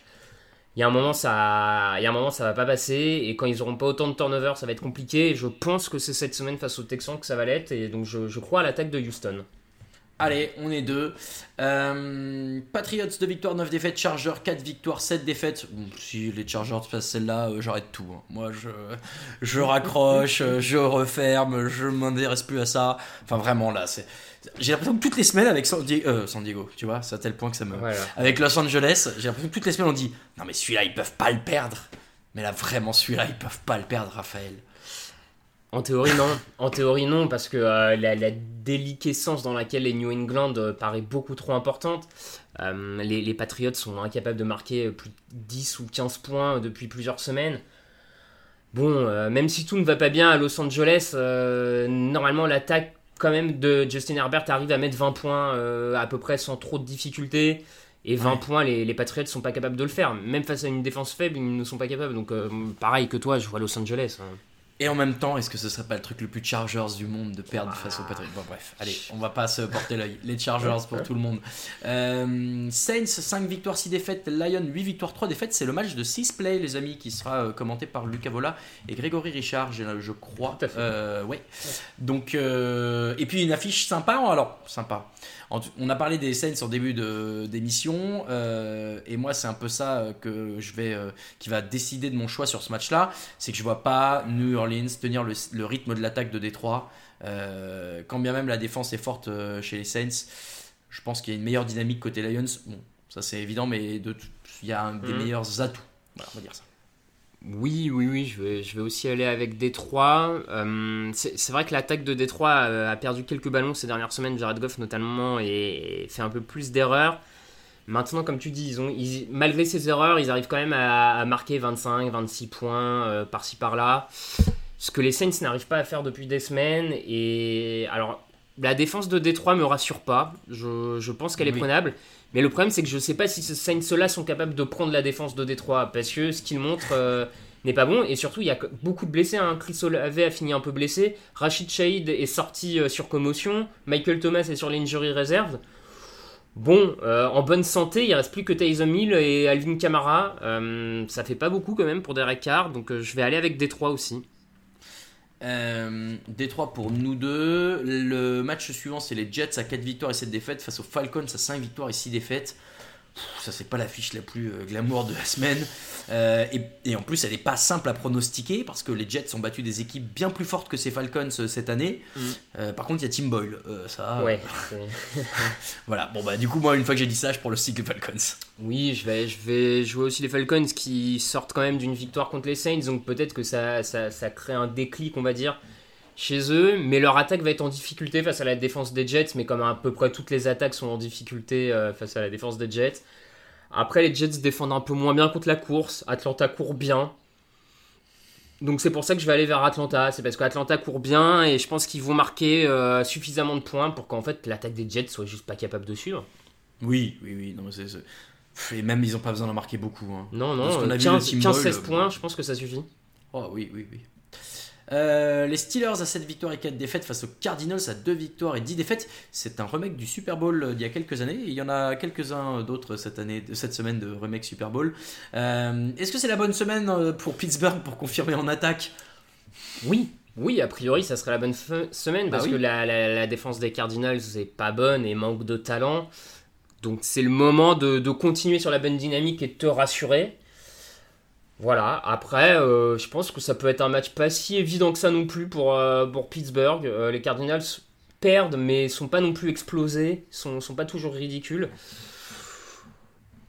Il y a un moment, ça, il y a un moment, ça va pas passer. Et quand ils auront pas autant de turnovers, ça va être compliqué. Et je pense que c'est cette semaine face aux Texans que ça va l'être. Et donc, je crois à l'attaque de Houston. Allez, on est deux. Euh, Patriots 2 victoires, 9 défaites. Chargers 4 victoires, 7 défaites. Bon, si les Chargers passent celle-là, euh, j'arrête tout. hein. Moi, je, je raccroche, [LAUGHS] je referme, je m'intéresse plus à ça. Enfin, vraiment, là, c'est. J'ai l'impression que toutes les semaines avec San Diego, euh, San Diego, tu vois, c'est à tel point que ça me. Voilà. Avec Los Angeles, j'ai l'impression que toutes les semaines on dit Non, mais celui-là, ils peuvent pas le perdre. Mais là, vraiment, celui-là, ils peuvent pas le perdre, Raphaël. En théorie, non. En théorie, non, parce que euh, la, la déliquescence dans laquelle les New England euh, paraît beaucoup trop importante. Euh, les, les Patriots sont incapables de marquer plus de 10 ou 15 points depuis plusieurs semaines. Bon, euh, même si tout ne va pas bien à Los Angeles, euh, normalement l'attaque quand même de Justin Herbert arrive à mettre 20 points euh, à peu près sans trop de difficultés. Et 20 Ouais. points, les, les Patriots sont pas capables de le faire. Même face à une défense faible, ils ne sont pas capables. Donc, euh, pareil que toi, je vois Los Angeles. hein. Et en même temps, est-ce que ce serait pas le truc le plus Chargers du monde de perdre Ah. face aux Patriots? Bon, bref, allez, on va pas se porter l'œil. Les Chargers pour tout le monde. Euh, Saints, 5 victoires, 6 défaites. Lions, 8 victoires, 3 défaites. C'est le match de 6 play, les amis, qui sera euh, commenté par Lucas Vola et Grégory Richard, je, crois. Tout à fait. Euh, ouais. Donc, euh, et puis une affiche sympa. Alors, sympa. On a parlé des Saints en début de- d'émission, euh, et moi c'est un peu ça euh, que je vais, euh, qui va décider de mon choix sur ce match-là, c'est que je vois pas New Orleans tenir le, le rythme de l'attaque de Détroit, Euh, quand bien même la défense est forte chez les Saints. Je pense qu'il y a une meilleure dynamique côté Lions. Bon, ça c'est évident, mais de il y a un des Mhm. meilleurs atouts. Voilà, on va dire ça. Oui, oui, oui, je vais, je vais aussi aller avec Détroit. Euh, c'est vrai que l'attaque de Détroit a perdu quelques ballons ces dernières semaines, Jared Goff notamment, et fait un peu plus d'erreurs. Maintenant, comme tu dis, ils ont, ils- malgré ces erreurs, ils arrivent quand même à, à marquer 25, 26 points euh, par-ci par-là. Ce que les Saints n'arrivent pas à faire depuis des semaines. Et alors, la défense de Détroit me rassure pas. Je, je pense qu'elle est Oui. prenable. Mais le problème, c'est que je sais pas si ces Saints-là sont capables de prendre la défense de Détroit. Parce que ce qu'ils montrent euh, n'est pas bon. Et surtout, il y a beaucoup de blessés. Hein. Chris Olave a fini un peu blessé. Rachid Shahid est sorti euh, sur commotion. Michael Thomas est sur l'injury reserve. Bon, euh, en bonne santé, il reste plus que Taysom Hill et Alvin Kamara. Ça fait pas beaucoup quand même pour Derek Carr. Donc je vais aller avec Détroit aussi. Euh, Détroit pour nous deux. Le match suivant, c'est les Jets à 4 victoires et 7 défaites face aux Falcons à 5 victoires et 6 défaites. Ça, c'est pas l'affiche la plus euh, glamour de la semaine. Euh, et, et en plus, elle n'est pas simple à pronostiquer parce que les Jets ont battu des équipes bien plus fortes que ces Falcons euh, cette année. Mm. Euh, par contre, il y a Tim Boyle. Euh, ça, Ouais. [LAUGHS] voilà. Bon, bah, du coup, moi, une fois que j'ai dit ça, je prends le cycle Falcons. Oui, je vais, je vais jouer aussi les Falcons qui sortent quand même d'une victoire contre les Saints, donc peut-être que ça, ça, ça crée un déclic, on va dire, chez eux. Mais leur attaque va être en difficulté face à la défense des Jets, mais comme à peu près toutes les attaques sont en difficulté euh, face à la défense des Jets. Après, les Jets défendent un peu moins bien contre la course. Atlanta court bien. Donc c'est pour ça que je vais aller vers Atlanta. C'est parce qu'Atlanta court bien et je pense qu'ils vont marquer euh, suffisamment de points pour qu'en fait l'attaque des Jets soit juste pas capable de suivre. Oui, oui, oui. Non, mais c'est- Et même, ils n'ont pas besoin d'en marquer beaucoup. hein. Non, non, qu'on a vu 15, le Tim 15-16 Boyle, points, euh, je pense que ça suffit. Oh oui, oui, oui. Euh, les Steelers à 7 victoires et 4 défaites face aux Cardinals à 2 victoires et 10 défaites. C'est un remake du Super Bowl d'il y a quelques années. Il y en a quelques-uns d'autres cette année, cette semaine de remake Super Bowl. Euh, Est-ce que c'est la bonne semaine euh, pour Pittsburgh pour confirmer en attaque? Oui, oui, a priori, ça serait la bonne semaine Bah parce oui. que la, la- la défense des Cardinals n'est pas bonne et manque de talent. Donc c'est le moment de, de continuer sur la bonne dynamique et de te rassurer. Voilà, après, euh, je pense que ça peut être un match pas si évident que ça non plus pour, euh, Pittsburgh. Euh, les Cardinals perdent, mais sont pas non plus explosés, sont, sont pas toujours ridicules.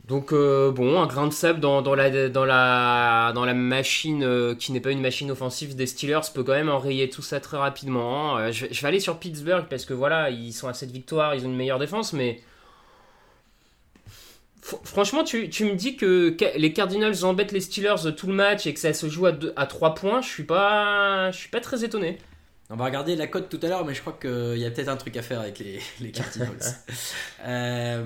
Donc bon, un grain de sable dans, la, machine qui n'est pas une machine offensive des Steelers peut quand même enrayer tout ça très rapidement. Euh, je, vais- je vais aller sur Pittsburgh parce que voilà, ils sont à cette victoire, ils ont une meilleure défense, mais franchement, tu, tu me dis que les Cardinals embêtent les Steelers tout le match et que ça se joue à, deux- à 3 points, je suis pas, je suis pas très étonné. On va regarder la cote tout à l'heure, mais je crois qu'il y a peut-être un truc à faire avec les, [LAUGHS] les Cardinals. [LAUGHS] Euh,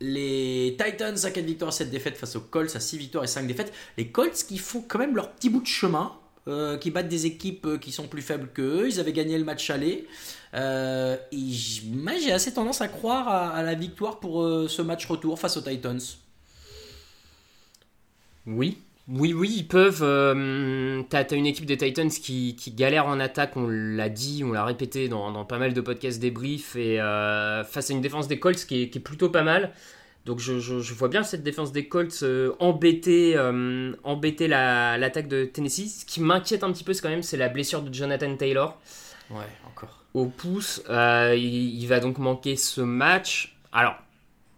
les Titans à 4 victoires, 7 défaites face aux Colts à 6 victoires et 5 défaites. Les Colts qui font quand même leur petit bout de chemin, euh, qui battent des équipes euh, qui sont plus faibles qu'eux. Ils avaient gagné le match aller. Euh, et j'ai assez tendance à croire à, la victoire pour euh, ce match retour face aux Titans. Oui, oui, oui, ils peuvent. T'as t'as une équipe des Titans qui, galère en attaque, on l'a dit, on l'a répété dans, pas mal de podcasts débriefs, et face à une défense des Colts qui est plutôt pas mal. Donc je, je- je vois bien cette défense des Colts euh, embêter, euh, embêter la- l'attaque de Tennessee. Ce qui m'inquiète un petit peu, c'est quand même c'est la blessure de Jonathan Taylor Ouais, encore. au pouce. Euh, il, il va donc manquer ce match. Alors,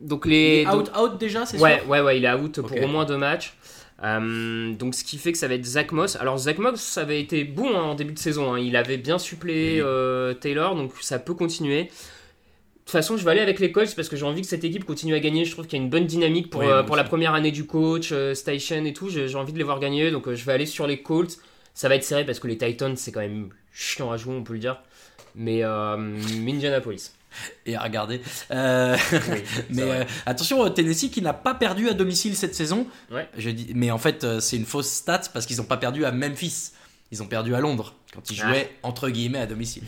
donc Il les est out, out déjà, c'est ouais, sûr ouais, ouais, il est out pour au moins deux matchs. Euh, donc ce qui fait que ça va être Zach Moss. Alors Zach Moss, ça avait été bon hein, en début de saison. hein. Il avait bien suppléé Oui. euh, Taylor, donc ça peut continuer. De toute façon, je vais aller avec les Colts parce que j'ai envie que cette équipe continue à gagner. Je trouve qu'il y a une bonne dynamique pour, Oui, euh, pour la première année du coach, euh, Station et tout. J'ai envie de les voir gagner, donc euh, je vais aller sur les Colts. Ça va être serré parce que les Titans, c'est quand même chiant à jouer, on peut le dire. Mais, euh, Indianapolis. [LAUGHS] et à regarder. Euh, [LAUGHS] mais euh, attention, Tennessee qui n'a pas perdu à domicile cette saison. Ouais. Je dis, mais en fait, c'est une fausse stat parce qu'ils n'ont pas perdu à Memphis. Ils ont perdu à Londres quand ils jouaient entre guillemets à domicile.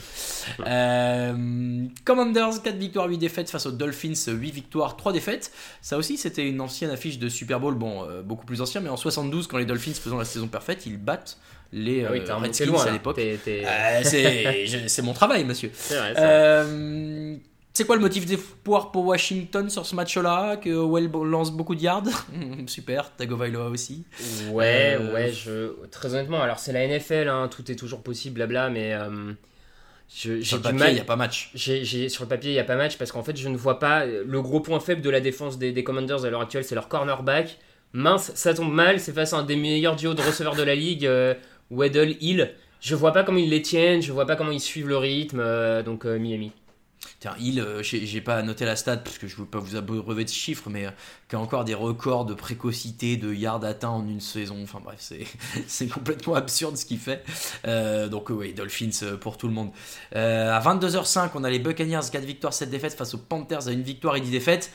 Euh, Commanders 4 victoires 8 défaites face aux Dolphins 8 victoires 3 défaites. Ça aussi c'était une ancienne affiche de Super Bowl, bon euh, beaucoup plus ancien, mais en 72 quand les Dolphins faisant la saison parfaite, ils battent les Ah oui, euh, Redskins loin, à l'époque. Euh, c'est mon travail, monsieur. [LAUGHS] C'est vrai, c'est quoi le motif d'espoir pour Washington sur ce match-là Que Well lance beaucoup de yards [LAUGHS] Super, Tagovailoa aussi. Ouais, Euh, ouais, je... très honnêtement, alors c'est la NFL, hein, tout est toujours possible, blabla, mais euh, je- j'ai Sur le du papier, mal. il n'y a pas match. J'ai- sur le papier, il n'y a pas match parce qu'en fait, je ne vois pas. Le gros point faible de la défense des, des Commanders à l'heure actuelle, c'est leur cornerback. Mince, ça tombe mal, c'est face à un des meilleurs duos de receveurs de la ligue, euh, Weddle Hill. Je vois pas comment ils les tiennent, je vois pas comment ils suivent le rythme, euh, donc Miami. Tiens, Hill, euh, j'ai pas noté la stat parce que je veux pas vous abreuver de chiffres, mais euh, qui a encore des records de précocité, de yards atteints en une saison. Enfin bref, c'est [LAUGHS] complètement absurde ce qu'il fait. Euh, donc oui, Dolphins pour tout le monde. À 22h05, on a les Buccaneers, 4 victoires, 7 défaites face aux Panthers à une victoire et 10 défaites.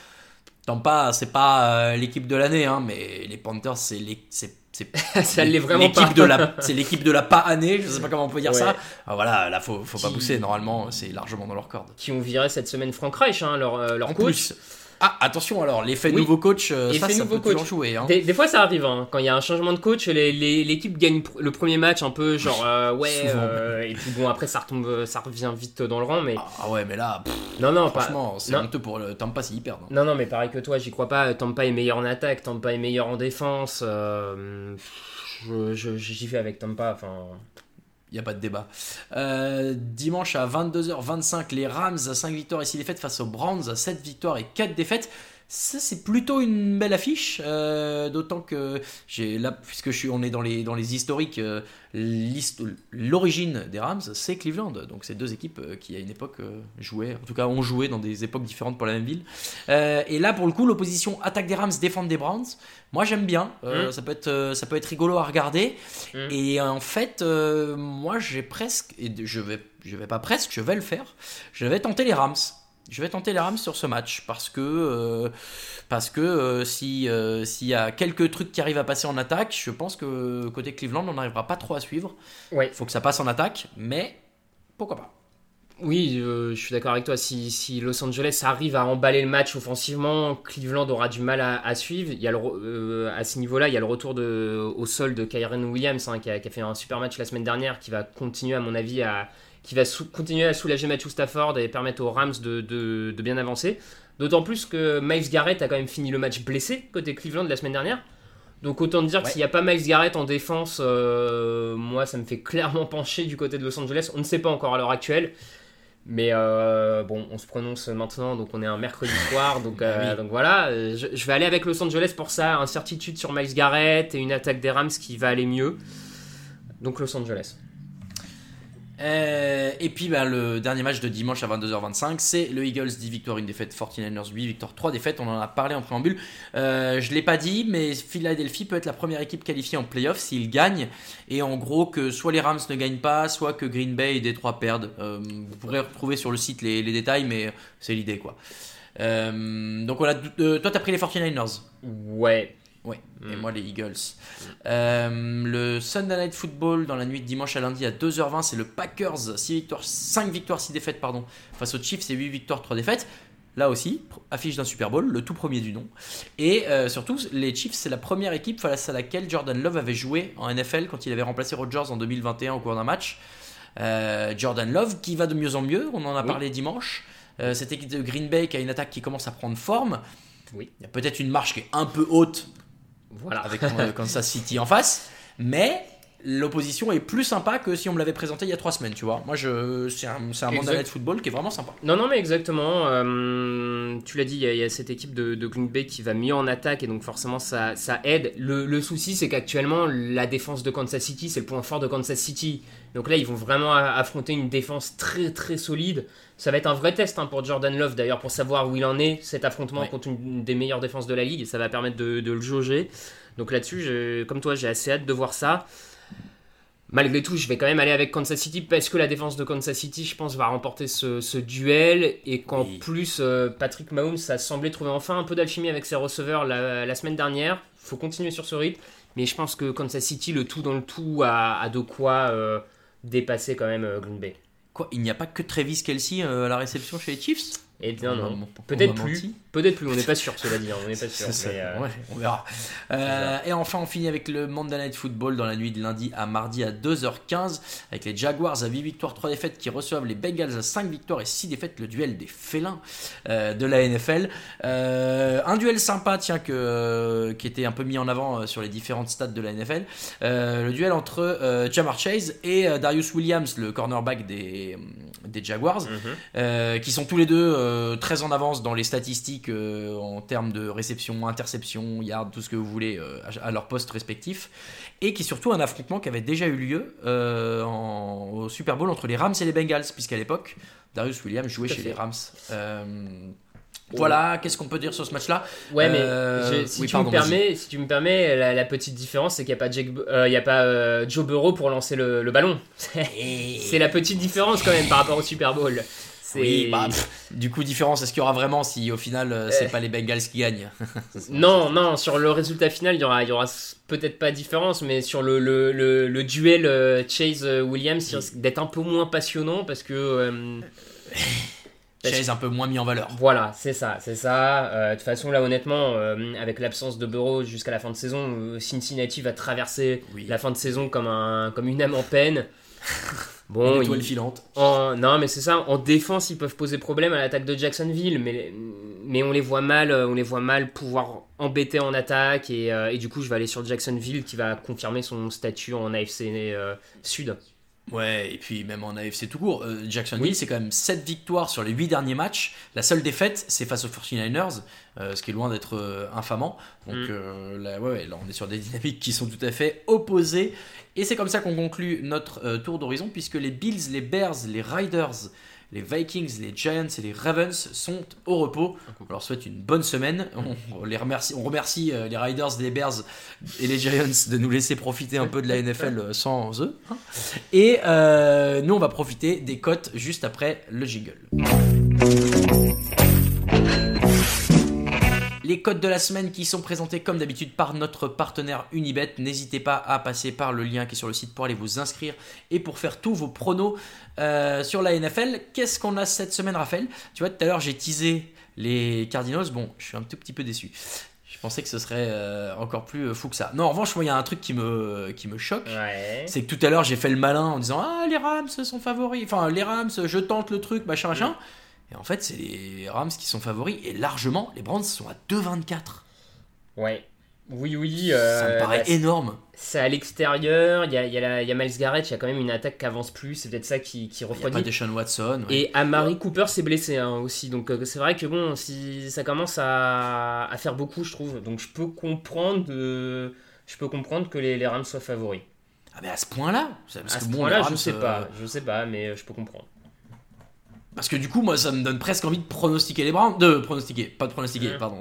Tampa, c'est pas l'équipe de l'année, hein, mais les Panthers, c'est- [LAUGHS] Ça l'est vraiment pas. l'équipe de la c'est l'équipe de la pas année je sais pas comment on peut dire Ouais. ça Ah, voilà là faut, faut pas pousser normalement c'est largement dans leur corde Qui ont viré cette semaine Frank Reich, hein, leur, euh, leur en coach. plus ah attention alors l'effet Oui. nouveau coach euh, ça, Effet ça nouveau peut toujours coach. jouer hein. Des, des fois ça arrive, hein. quand il y a un changement de coach, l'équipe gagne le premier match un peu genre euh, ouais, euh, et puis bon après ça retombe, ça revient vite dans le rang, mais ah ouais mais là pff, non non pas- franchement c'est honteux pour le Tampa s'ils perdent hein. Non, non, mais pareil que toi, j'y crois pas. Tampa est meilleur en attaque, Tampa est meilleur en défense. euh, je- je- J'y vais avec Tampa. Enfin, il n'y a pas de débat. Euh, dimanche à 22h25, les Rams à 5 victoires et 6 défaites face aux Browns à 7 victoires et 4 défaites. Ça, c'est plutôt une belle affiche, euh, d'autant que j'ai là, puisque je suis, on est dans les, dans les historiques, euh, l'origine des Rams, c'est Cleveland. Donc, c'est deux équipes euh, qui, à une époque, jouaient, en tout cas, ont joué dans des époques différentes pour la même ville. Euh, et là, pour le coup, l'opposition attaque des Rams, défendre des Browns. Moi, j'aime bien. Euh, Mm. ça, peut être, ça peut être rigolo à regarder. Mm. Et en fait, moi, j'ai presque, et je vais, je vais pas presque, je vais le faire. Je vais tenter les Rams. Je vais tenter les Rams sur ce match parce que euh, parce que euh, si euh, s'il y a quelques trucs qui arrivent à passer en attaque, je pense que côté Cleveland, on n'arrivera pas trop à suivre. ouais. Il faut que ça passe en attaque, mais pourquoi pas. Oui, je suis d'accord avec toi. Si, si Los Angeles arrive à emballer le match offensivement, Cleveland aura du mal à, à suivre. Il y a le, à ce niveau-là, il y a le retour de, au sol de Kyren Williams hein, qui, a, qui a fait un super match la semaine dernière, qui va continuer, à mon avis, à, qui va continuer à soulager Matthew Stafford et permettre aux Rams de, de- de bien avancer. D'autant plus que Miles Garrett a quand même fini le match blessé côté Cleveland la semaine dernière. Donc autant dire que Ouais. s'il n'y a pas Miles Garrett en défense, euh, moi ça me fait clairement [LAUGHS] pencher du côté de Los Angeles. On ne sait pas encore à l'heure actuelle. Mais euh, bon, on se prononce maintenant, donc on est un mercredi [LAUGHS] soir, donc, euh, oui. donc voilà. Je, je vais aller avec Los Angeles pour ça, incertitude sur Miles Garrett et une attaque des Rams qui va aller mieux. Donc Los Angeles. Euh, et puis bah, le dernier match de dimanche à 22h25, c'est le Eagles 10 victoires, une défaite, 49ers 8 victoires, 3 défaites. On en a parlé en préambule. Euh, je l'ai pas dit, mais Philadelphie peut être la première équipe qualifiée en playoff s'ils gagnent. Et en gros, que soit les Rams ne gagnent pas, soit que Green Bay et Détroit perdent. Euh, vous pourrez retrouver sur le site les, détails, mais c'est l'idée quoi. Donc voilà, toi t'as pris les 49ers. Ouais. Ouais, et Mm. moi les Eagles. Euh, le Sunday Night Football dans la nuit de dimanche à lundi à 2h20, c'est le Packers, 6 victoires, 5 victoires, 6 défaites, pardon, face aux Chiefs, c'est 8 victoires, 3 défaites. Là aussi, affiche d'un Super Bowl, le tout premier du nom. Et euh, surtout, les Chiefs, c'est la première équipe face à laquelle Jordan Love avait joué en NFL quand il avait remplacé Rodgers en 2021 au cours d'un match. Euh, Jordan Love qui va de mieux en mieux, on en a Oui. parlé dimanche. Cette équipe de Green Bay qui a une attaque qui commence à prendre forme. Oui. Il y a peut-être une marche qui est un peu haute Voilà. avec euh, Kansas City en face, mais l'opposition est plus sympa que si on me l'avait présenté il y a trois semaines, tu vois. Moi, je, c'est un, c'est un Night Football qui est vraiment sympa. Non, non, mais exactement. euh, tu l'as dit, il y, a- il y a cette équipe de, de Green Bay qui va mieux en attaque et donc forcément ça, ça aide. Le, le souci, c'est qu'actuellement, la défense de Kansas City, c'est le point fort de Kansas City. Donc là, ils vont vraiment affronter une défense très très solide. Ça va être un vrai test hein, pour Jordan Love d'ailleurs pour savoir où il en est cet affrontement Ouais. contre une, une des meilleures défenses de la ligue. Ça va permettre de, de le jauger. Donc là-dessus, je- comme toi, j'ai assez hâte de voir ça. Malgré tout, je vais quand même aller avec Kansas City parce que la défense de Kansas City, je pense, va remporter ce, ce duel et qu'en Oui. plus, euh, Patrick Mahomes a semblé trouver enfin un peu d'alchimie avec ses receveurs la, la semaine dernière. faut continuer sur ce rythme. Mais je pense que Kansas City, le tout dans le tout, a, a de quoi euh, dépasser quand même euh, Green Bay. Quoi, il n'y a pas que Travis Kelsey euh, à la réception chez les Chiefs? Et bien On non, peut-être plus. menti. Peut-être plus, on n'est pas sûr, cela dit, hein, on n'est pas sûr. Mais, euh, ouais, on verra. Euh, et enfin, on finit avec le Monday Night Football dans la nuit de lundi à mardi à 2h15 avec les Jaguars à 8 victoires, 3 défaites qui reçoivent les Bengals à 5 victoires et 6 défaites, le duel des félins euh, de la NFL. Un duel sympa, tiens, que, qui était un peu mis en avant sur les différentes stades de la NFL. Le duel entre Jamar Chase et Darius Williams, le cornerback des, des Jaguars, Mhm. euh, qui sont tous les deux très en avance dans les statistiques en termes de réception, interception, yard, tout ce que vous voulez euh, à, leur poste respectif, et qui est surtout un affrontement qui avait déjà eu lieu euh, en- au Super Bowl entre les Rams et les Bengals, puisqu'à l'époque, Darius Williams jouait chez fait. les Rams. Euh, voilà, qu'est-ce qu'on peut dire sur ce match-là? Ouais, mais Euh, je- si, oui, tu pardon, me permets, si tu me permets, la, la petite différence, c'est qu'il n'y a pas, euh, il y a pas euh, Joe Burrow pour lancer le, le ballon. [LAUGHS] c'est la petite différence quand même par rapport au Super Bowl. Oui, bah, pff, du coup, différence, est-ce qu'il y aura vraiment si au final euh, c'est Euh. pas les Bengals qui gagnent [LAUGHS] Non, non, sur le résultat final, il y aura, il y aura s- peut-être pas de différence, mais sur le, le, le, le duel euh, Chase-Williams, il risque d'être un peu moins passionnant parce que. euh, [LAUGHS] Chase un peu moins mis en valeur. Voilà, c'est ça, c'est ça. Euh, de toute façon, là, honnêtement, euh, avec l'absence de Burrow jusqu'à la fin de saison, euh, Cincinnati va traverser Oui. la fin de saison comme, un, comme une âme en peine. [LAUGHS] Bon, étoile filante. en- non, mais c'est ça. En défense, ils peuvent poser problème à l'attaque de Jacksonville, mais, mais on les voit mal, euh, on les voit mal pouvoir embêter en attaque. Et, euh, et du coup, je vais aller sur Jacksonville qui va confirmer son statut en AFC euh, Sud. Ouais, et puis même en AFC tout court, euh, Jacksonville, Oui. c'est quand même 7 victoires sur les 8 derniers matchs. La seule défaite, c'est face aux 49ers, euh, ce qui est loin d'être euh, infamant. Donc Mm. là, ouais, là, on est sur des dynamiques qui sont tout à fait opposées. Et c'est comme ça qu'on conclut notre tour d'horizon, puisque les Bills, les Bears, les Riders, les Vikings, les Giants et les Ravens sont au repos. On leur souhaite une bonne semaine. On, les remercie, on remercie euh, les Riders, les Bears et les Giants de nous laisser profiter un peu de la NFL euh, sans eux. hein. Et euh, nous, on va profiter des cotes juste après le jingle. Les codes de la semaine qui sont présentés comme d'habitude par notre partenaire Unibet. N'hésitez pas à passer par le lien qui est sur le site pour aller vous inscrire et pour faire tous vos pronos euh, sur la NFL. Qu'est-ce qu'on a cette semaine, Raphaël? Tu vois, tout à l'heure, j'ai teasé les Cardinals. Bon, je suis un tout petit peu déçu. Je pensais que ce serait euh, encore plus euh, fou que ça. Non, en revanche, moi, il y a un truc qui me, qui me choque. Ouais. C'est que tout à l'heure, j'ai fait le malin en disant Ah, les Rams sont favoris. Enfin, les Rams, je tente le truc, machin, machin. Et en fait, c'est les Rams qui sont favoris. Et largement, les Browns sont à 2,24. Ouais. Oui, oui. euh, Ça me paraît bah, énorme. C'est à l'extérieur, il y a, y, a y a Miles Garrett, il y a quand même une attaque qui avance plus, c'est peut-être ça qui, qui Il n'y a refroidit. pas Deshaun Watson. ouais. Et Amari Cooper s'est blessé hein, aussi, donc euh, c'est vrai que bon, si ça commence à, à faire beaucoup, je trouve, donc je peux comprendre, je peux comprendre que les, les Rams soient favoris. Ah, mais à ce point-là à ce bon, point-là, je Rams, sais euh, pas, je sais pas, mais euh, je peux comprendre. Parce que du coup, moi, ça me donne presque envie de pronostiquer les Browns. De pronostiquer, pas de pronostiquer, pardon.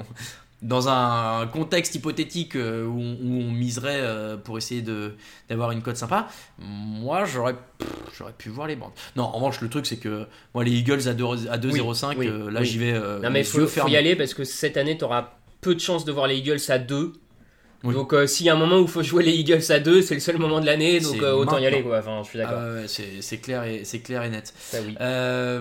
Dans un contexte hypothétique euh, où on, où on miserait euh, pour essayer de d'avoir une cote sympa, moi, j'aurais pu voir les Browns. Non, en revanche, le truc, c'est que moi, les Eagles à 2 à 2,05, Oui, euh, là, oui. j'y vais. non mais faut, faut y aller parce que cette année, tu auras peu de chances de voir les Eagles à 2. Oui. Donc euh, s'il y a un moment où il faut jouer les Eagles à 2, c'est le seul moment de l'année, donc euh, autant y aller quoi, enfin je suis d'accord. Ah ouais, c'est clair, et- c'est clair et net. Ça oui. Euh,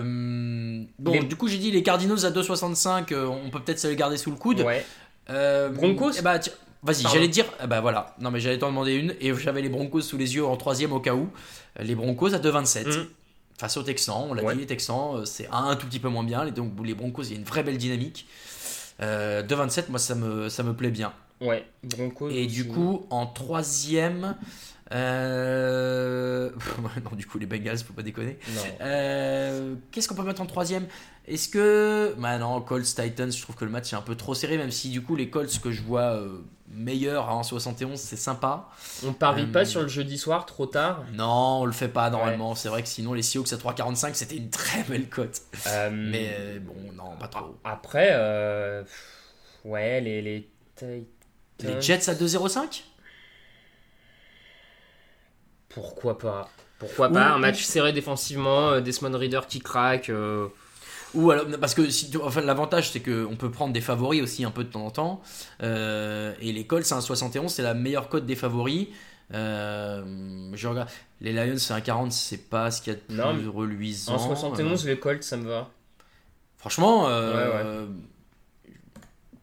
bon, Les- du coup, j'ai dit les Cardinals à 2,65, euh, on peut peut-être se les garder sous le coude. Ouais. Broncos eh bah, Vas-y, j'allais te dire. eh bah voilà. Non, mais j'allais t'en demander une. Et j'avais les Broncos sous les yeux en troisième au cas où. Les Broncos à 2,27. Mm. Face aux Texans, on l'a Ouais. dit, les Texans, c'est un, un tout petit peu moins bien. Les, donc, les Broncos, il y a une vraie belle dynamique. Euh, 2,27, moi, ça me, ça me plaît bien. Ouais, Broncos. Et du coup, en troisième. euh, [LAUGHS] non, du coup, les Bengals, faut pas déconner. Euh, Qu'est-ce qu'on peut mettre en troisième? Est-ce que. Bah non, Colts Titans, je trouve que le match est un peu trop serré, même si du coup, les Colts que je vois euh, meilleurs en 71, c'est sympa. On parie Euh, pas sur le jeudi soir trop tard? Non, on le fait pas normalement. C'est vrai que sinon, les Seahawks à 3,45, c'était une très belle cote. Euh, Mais euh, bon, non, pas trop. Après, euh, ouais, les, les Titans. Les Jets à 2,05 Pourquoi pas Pourquoi Ou- pas Un match serré défensivement, euh, Desmond Reader qui craque. euh, Ou alors, parce que si, tu- enfin, l'avantage c'est qu'on peut prendre des favoris aussi un peu de temps en temps. Euh, et les Colts, c'est un 71, c'est la meilleure cote des favoris. Euh, je regarde. Les Lions, c'est un 40, c'est pas ce qu'il y a de plus Non, reluisant. En 71, Euh, les Colts, ça me va. franchement, euh,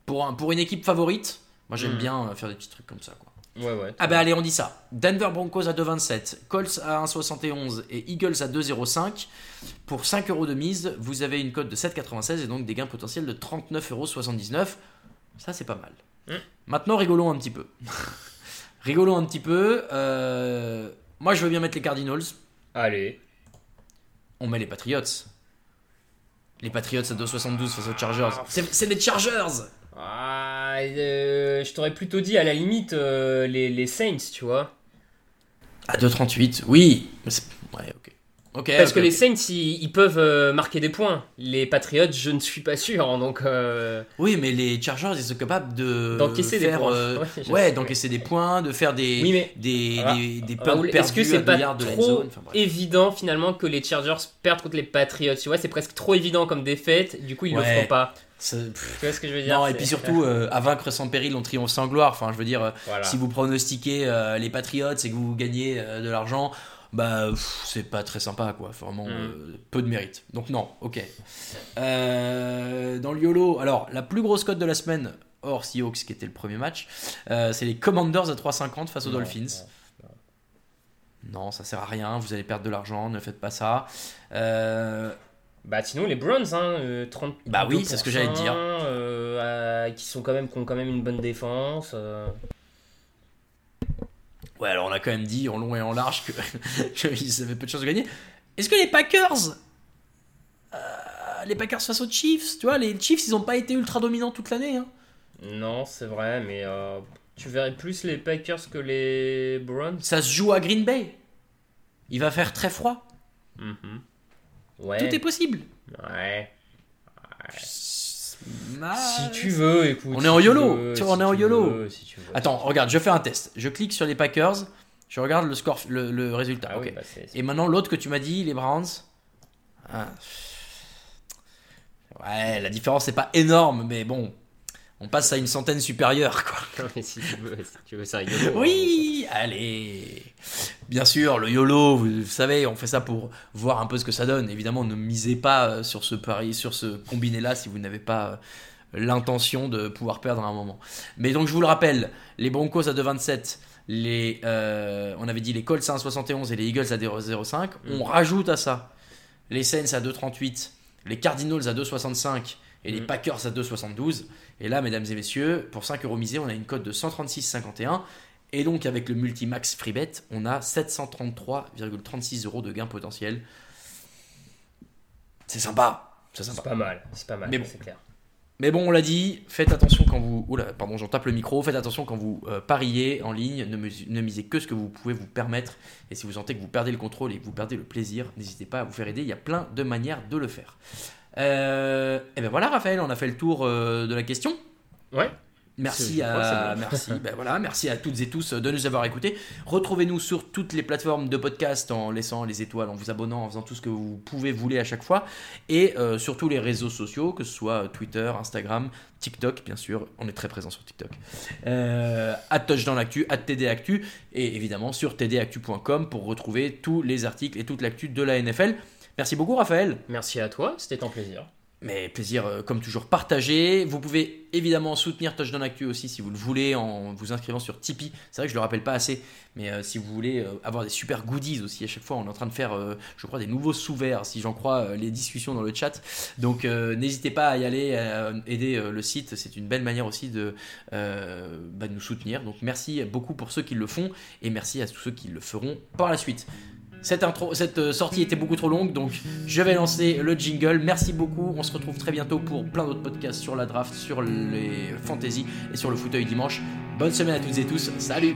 Pour, un, pour une équipe favorite, moi j'aime Mm. bien euh, faire des petits trucs comme ça. Quoi. Ouais, ouais. Ah bah allez, on dit ça. Denver Broncos à 2,27, Colts à 1,71 et Eagles à 2,05. Pour 5 euros de mise, vous avez une cote de 7,96 et donc des gains potentiels de 39,79 Ça, c'est pas mal. Mm. Maintenant, rigolons un petit peu. [LAUGHS] rigolons un petit peu. euh, Moi, je veux bien mettre les Cardinals. Allez. On met les Patriots. Les Patriots à 2,72 face aux Chargers. C'est c'est les Chargers Euh, je t'aurais plutôt dit à la limite euh, les, les Saints, tu vois. À 2,38, oui. Ouais, ok. Parce que les. Saints, ils, ils peuvent euh, marquer des points. Les Patriots, je ne suis pas sûr. hein, donc, euh, Oui, mais les Chargers, ils sont capables de D'encaisser des points. [LAUGHS] Ouais, ouais, d'encaisser des points, de faire des Oui, mais- des Voilà. des, des punts Raoul, perdus est-ce que c'est pas de trop. Enfin, évident finalement que les Chargers perdent contre les Patriots Tu vois, c'est presque trop évident comme défaite. Du coup, ils Ouais. le feront pas. Ça- pff, Tu vois ce que je veux dire Non, et puis surtout, euh, à vaincre sans péril, on triomphe sans gloire. Enfin, je veux dire, euh, Voilà. si vous pronostiquez euh, les Patriots et que vous gagnez de l'argent, bah, c'est pas très sympa, quoi. Vraiment, Mm. peu de mérite. Donc, non, ok. Dans le YOLO, alors, la plus grosse cote de la semaine, hors Seahawks, qui était le premier match, c'est les Commanders à 3,50 face aux Non, Dolphins. Non, ça sert à rien, vous allez perdre de l'argent, ne faites pas ça. Euh, Bah sinon les Browns, hein, euh, 30 Bah oui, c'est ce que j'allais te dire. euh, qui sont quand même, qui ont quand même une bonne défense. euh. Ouais, alors on a quand même dit en long et en large que [LAUGHS] qu'ils avaient peu de chances de gagner. Est-ce que les Packers, euh, les Packers face aux Chiefs, tu vois, les Chiefs, ils n'ont pas été ultra dominants toute l'année. Hein. Non, c'est vrai, mais euh, tu verrais plus les Packers que les Browns. Ça se joue à Green Bay. Il va faire très froid. Mhm. Ouais. Tout est possible. Ouais. Si tu veux, écoute. On est en YOLO. veux, si on est en YOLO. veux, si tu veux. Attends, regarde, je fais un test. Je clique sur les Packers. Je regarde le score, le, le résultat. Ah oui, bah, Et maintenant l'autre que tu m'as dit, les Browns. Ah. Ouais, la différence n'est pas énorme, mais bon, on passe à une centaine supérieure, quoi. Non, [LAUGHS] mais si tu veux, si tu veux, ça YOLO. Oui, allez. Bien sûr, le YOLO, vous savez, on fait ça pour voir un peu ce que ça donne. Évidemment, ne misez pas euh, sur ce pari, sur ce combiné-là si vous n'avez pas euh, l'intention de pouvoir perdre à un moment. Mais donc, je vous le rappelle, les Broncos à 2,27, les, euh, on avait dit les Colts à 1,71 et les Eagles à 0,05. On rajoute à ça les Saints à 2,38, les Cardinals à 2,65 et les Mm. Packers à 2,72. Et là, mesdames et messieurs, pour 5 euros misés, on a une cote de 136,51. Et donc, avec le Multimax Freebet, on a 733,36 euros de gain potentiel. C'est sympa. C'est sympa. C'est pas mal, c'est pas mal, Mais bon. c'est clair. Mais bon, on l'a dit, faites attention quand vous. Oula, pardon, j'en tape le micro. Faites attention quand vous euh, pariez en ligne. Ne, misez que ce que vous pouvez vous permettre. Et si vous sentez que vous perdez le contrôle et que vous perdez le plaisir, n'hésitez pas à vous faire aider. Il y a plein de manières de le faire. Euh, et ben voilà, Raphaël, on a fait le tour euh, de la question. Ouais. Merci à, merci, [LAUGHS] ben voilà, merci à toutes et tous de nous avoir écoutés. Retrouvez-nous sur toutes les plateformes de podcast en laissant les étoiles, en vous abonnant, en faisant tout ce que vous pouvez voulez à chaque fois. Et euh, sur tous les réseaux sociaux, que ce soit Twitter, Instagram, TikTok, bien sûr. On est très présent sur TikTok. Euh, at Touch dans l'actu, TD Actu. Et évidemment sur tdactu.com pour retrouver tous les articles et toute l'actu de la NFL. Merci beaucoup, Raphaël. Merci à toi, c'était un plaisir. Mais plaisir, euh, comme toujours, partagé. Vous pouvez évidemment soutenir Touchdown Actu aussi si vous le voulez en vous inscrivant sur Tipeee. C'est vrai que je le rappelle pas assez, mais euh, si vous voulez euh, avoir des super goodies aussi à chaque fois, on est en train de faire, je crois, des nouveaux sous-verts, si j'en crois les discussions dans le chat. Donc n'hésitez pas à y aller, aider le site. C'est une belle manière aussi bah, de nous soutenir. Donc merci beaucoup pour ceux qui le font et merci à tous ceux qui le feront par la suite. Cette, euh, sortie était beaucoup trop longue, donc je vais lancer le jingle. Merci beaucoup. On se retrouve très bientôt pour plein d'autres podcasts sur la draft, sur les fantasy et sur le fauteuil dimanche. Bonne semaine à toutes et tous. Salut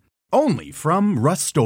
Only from Rust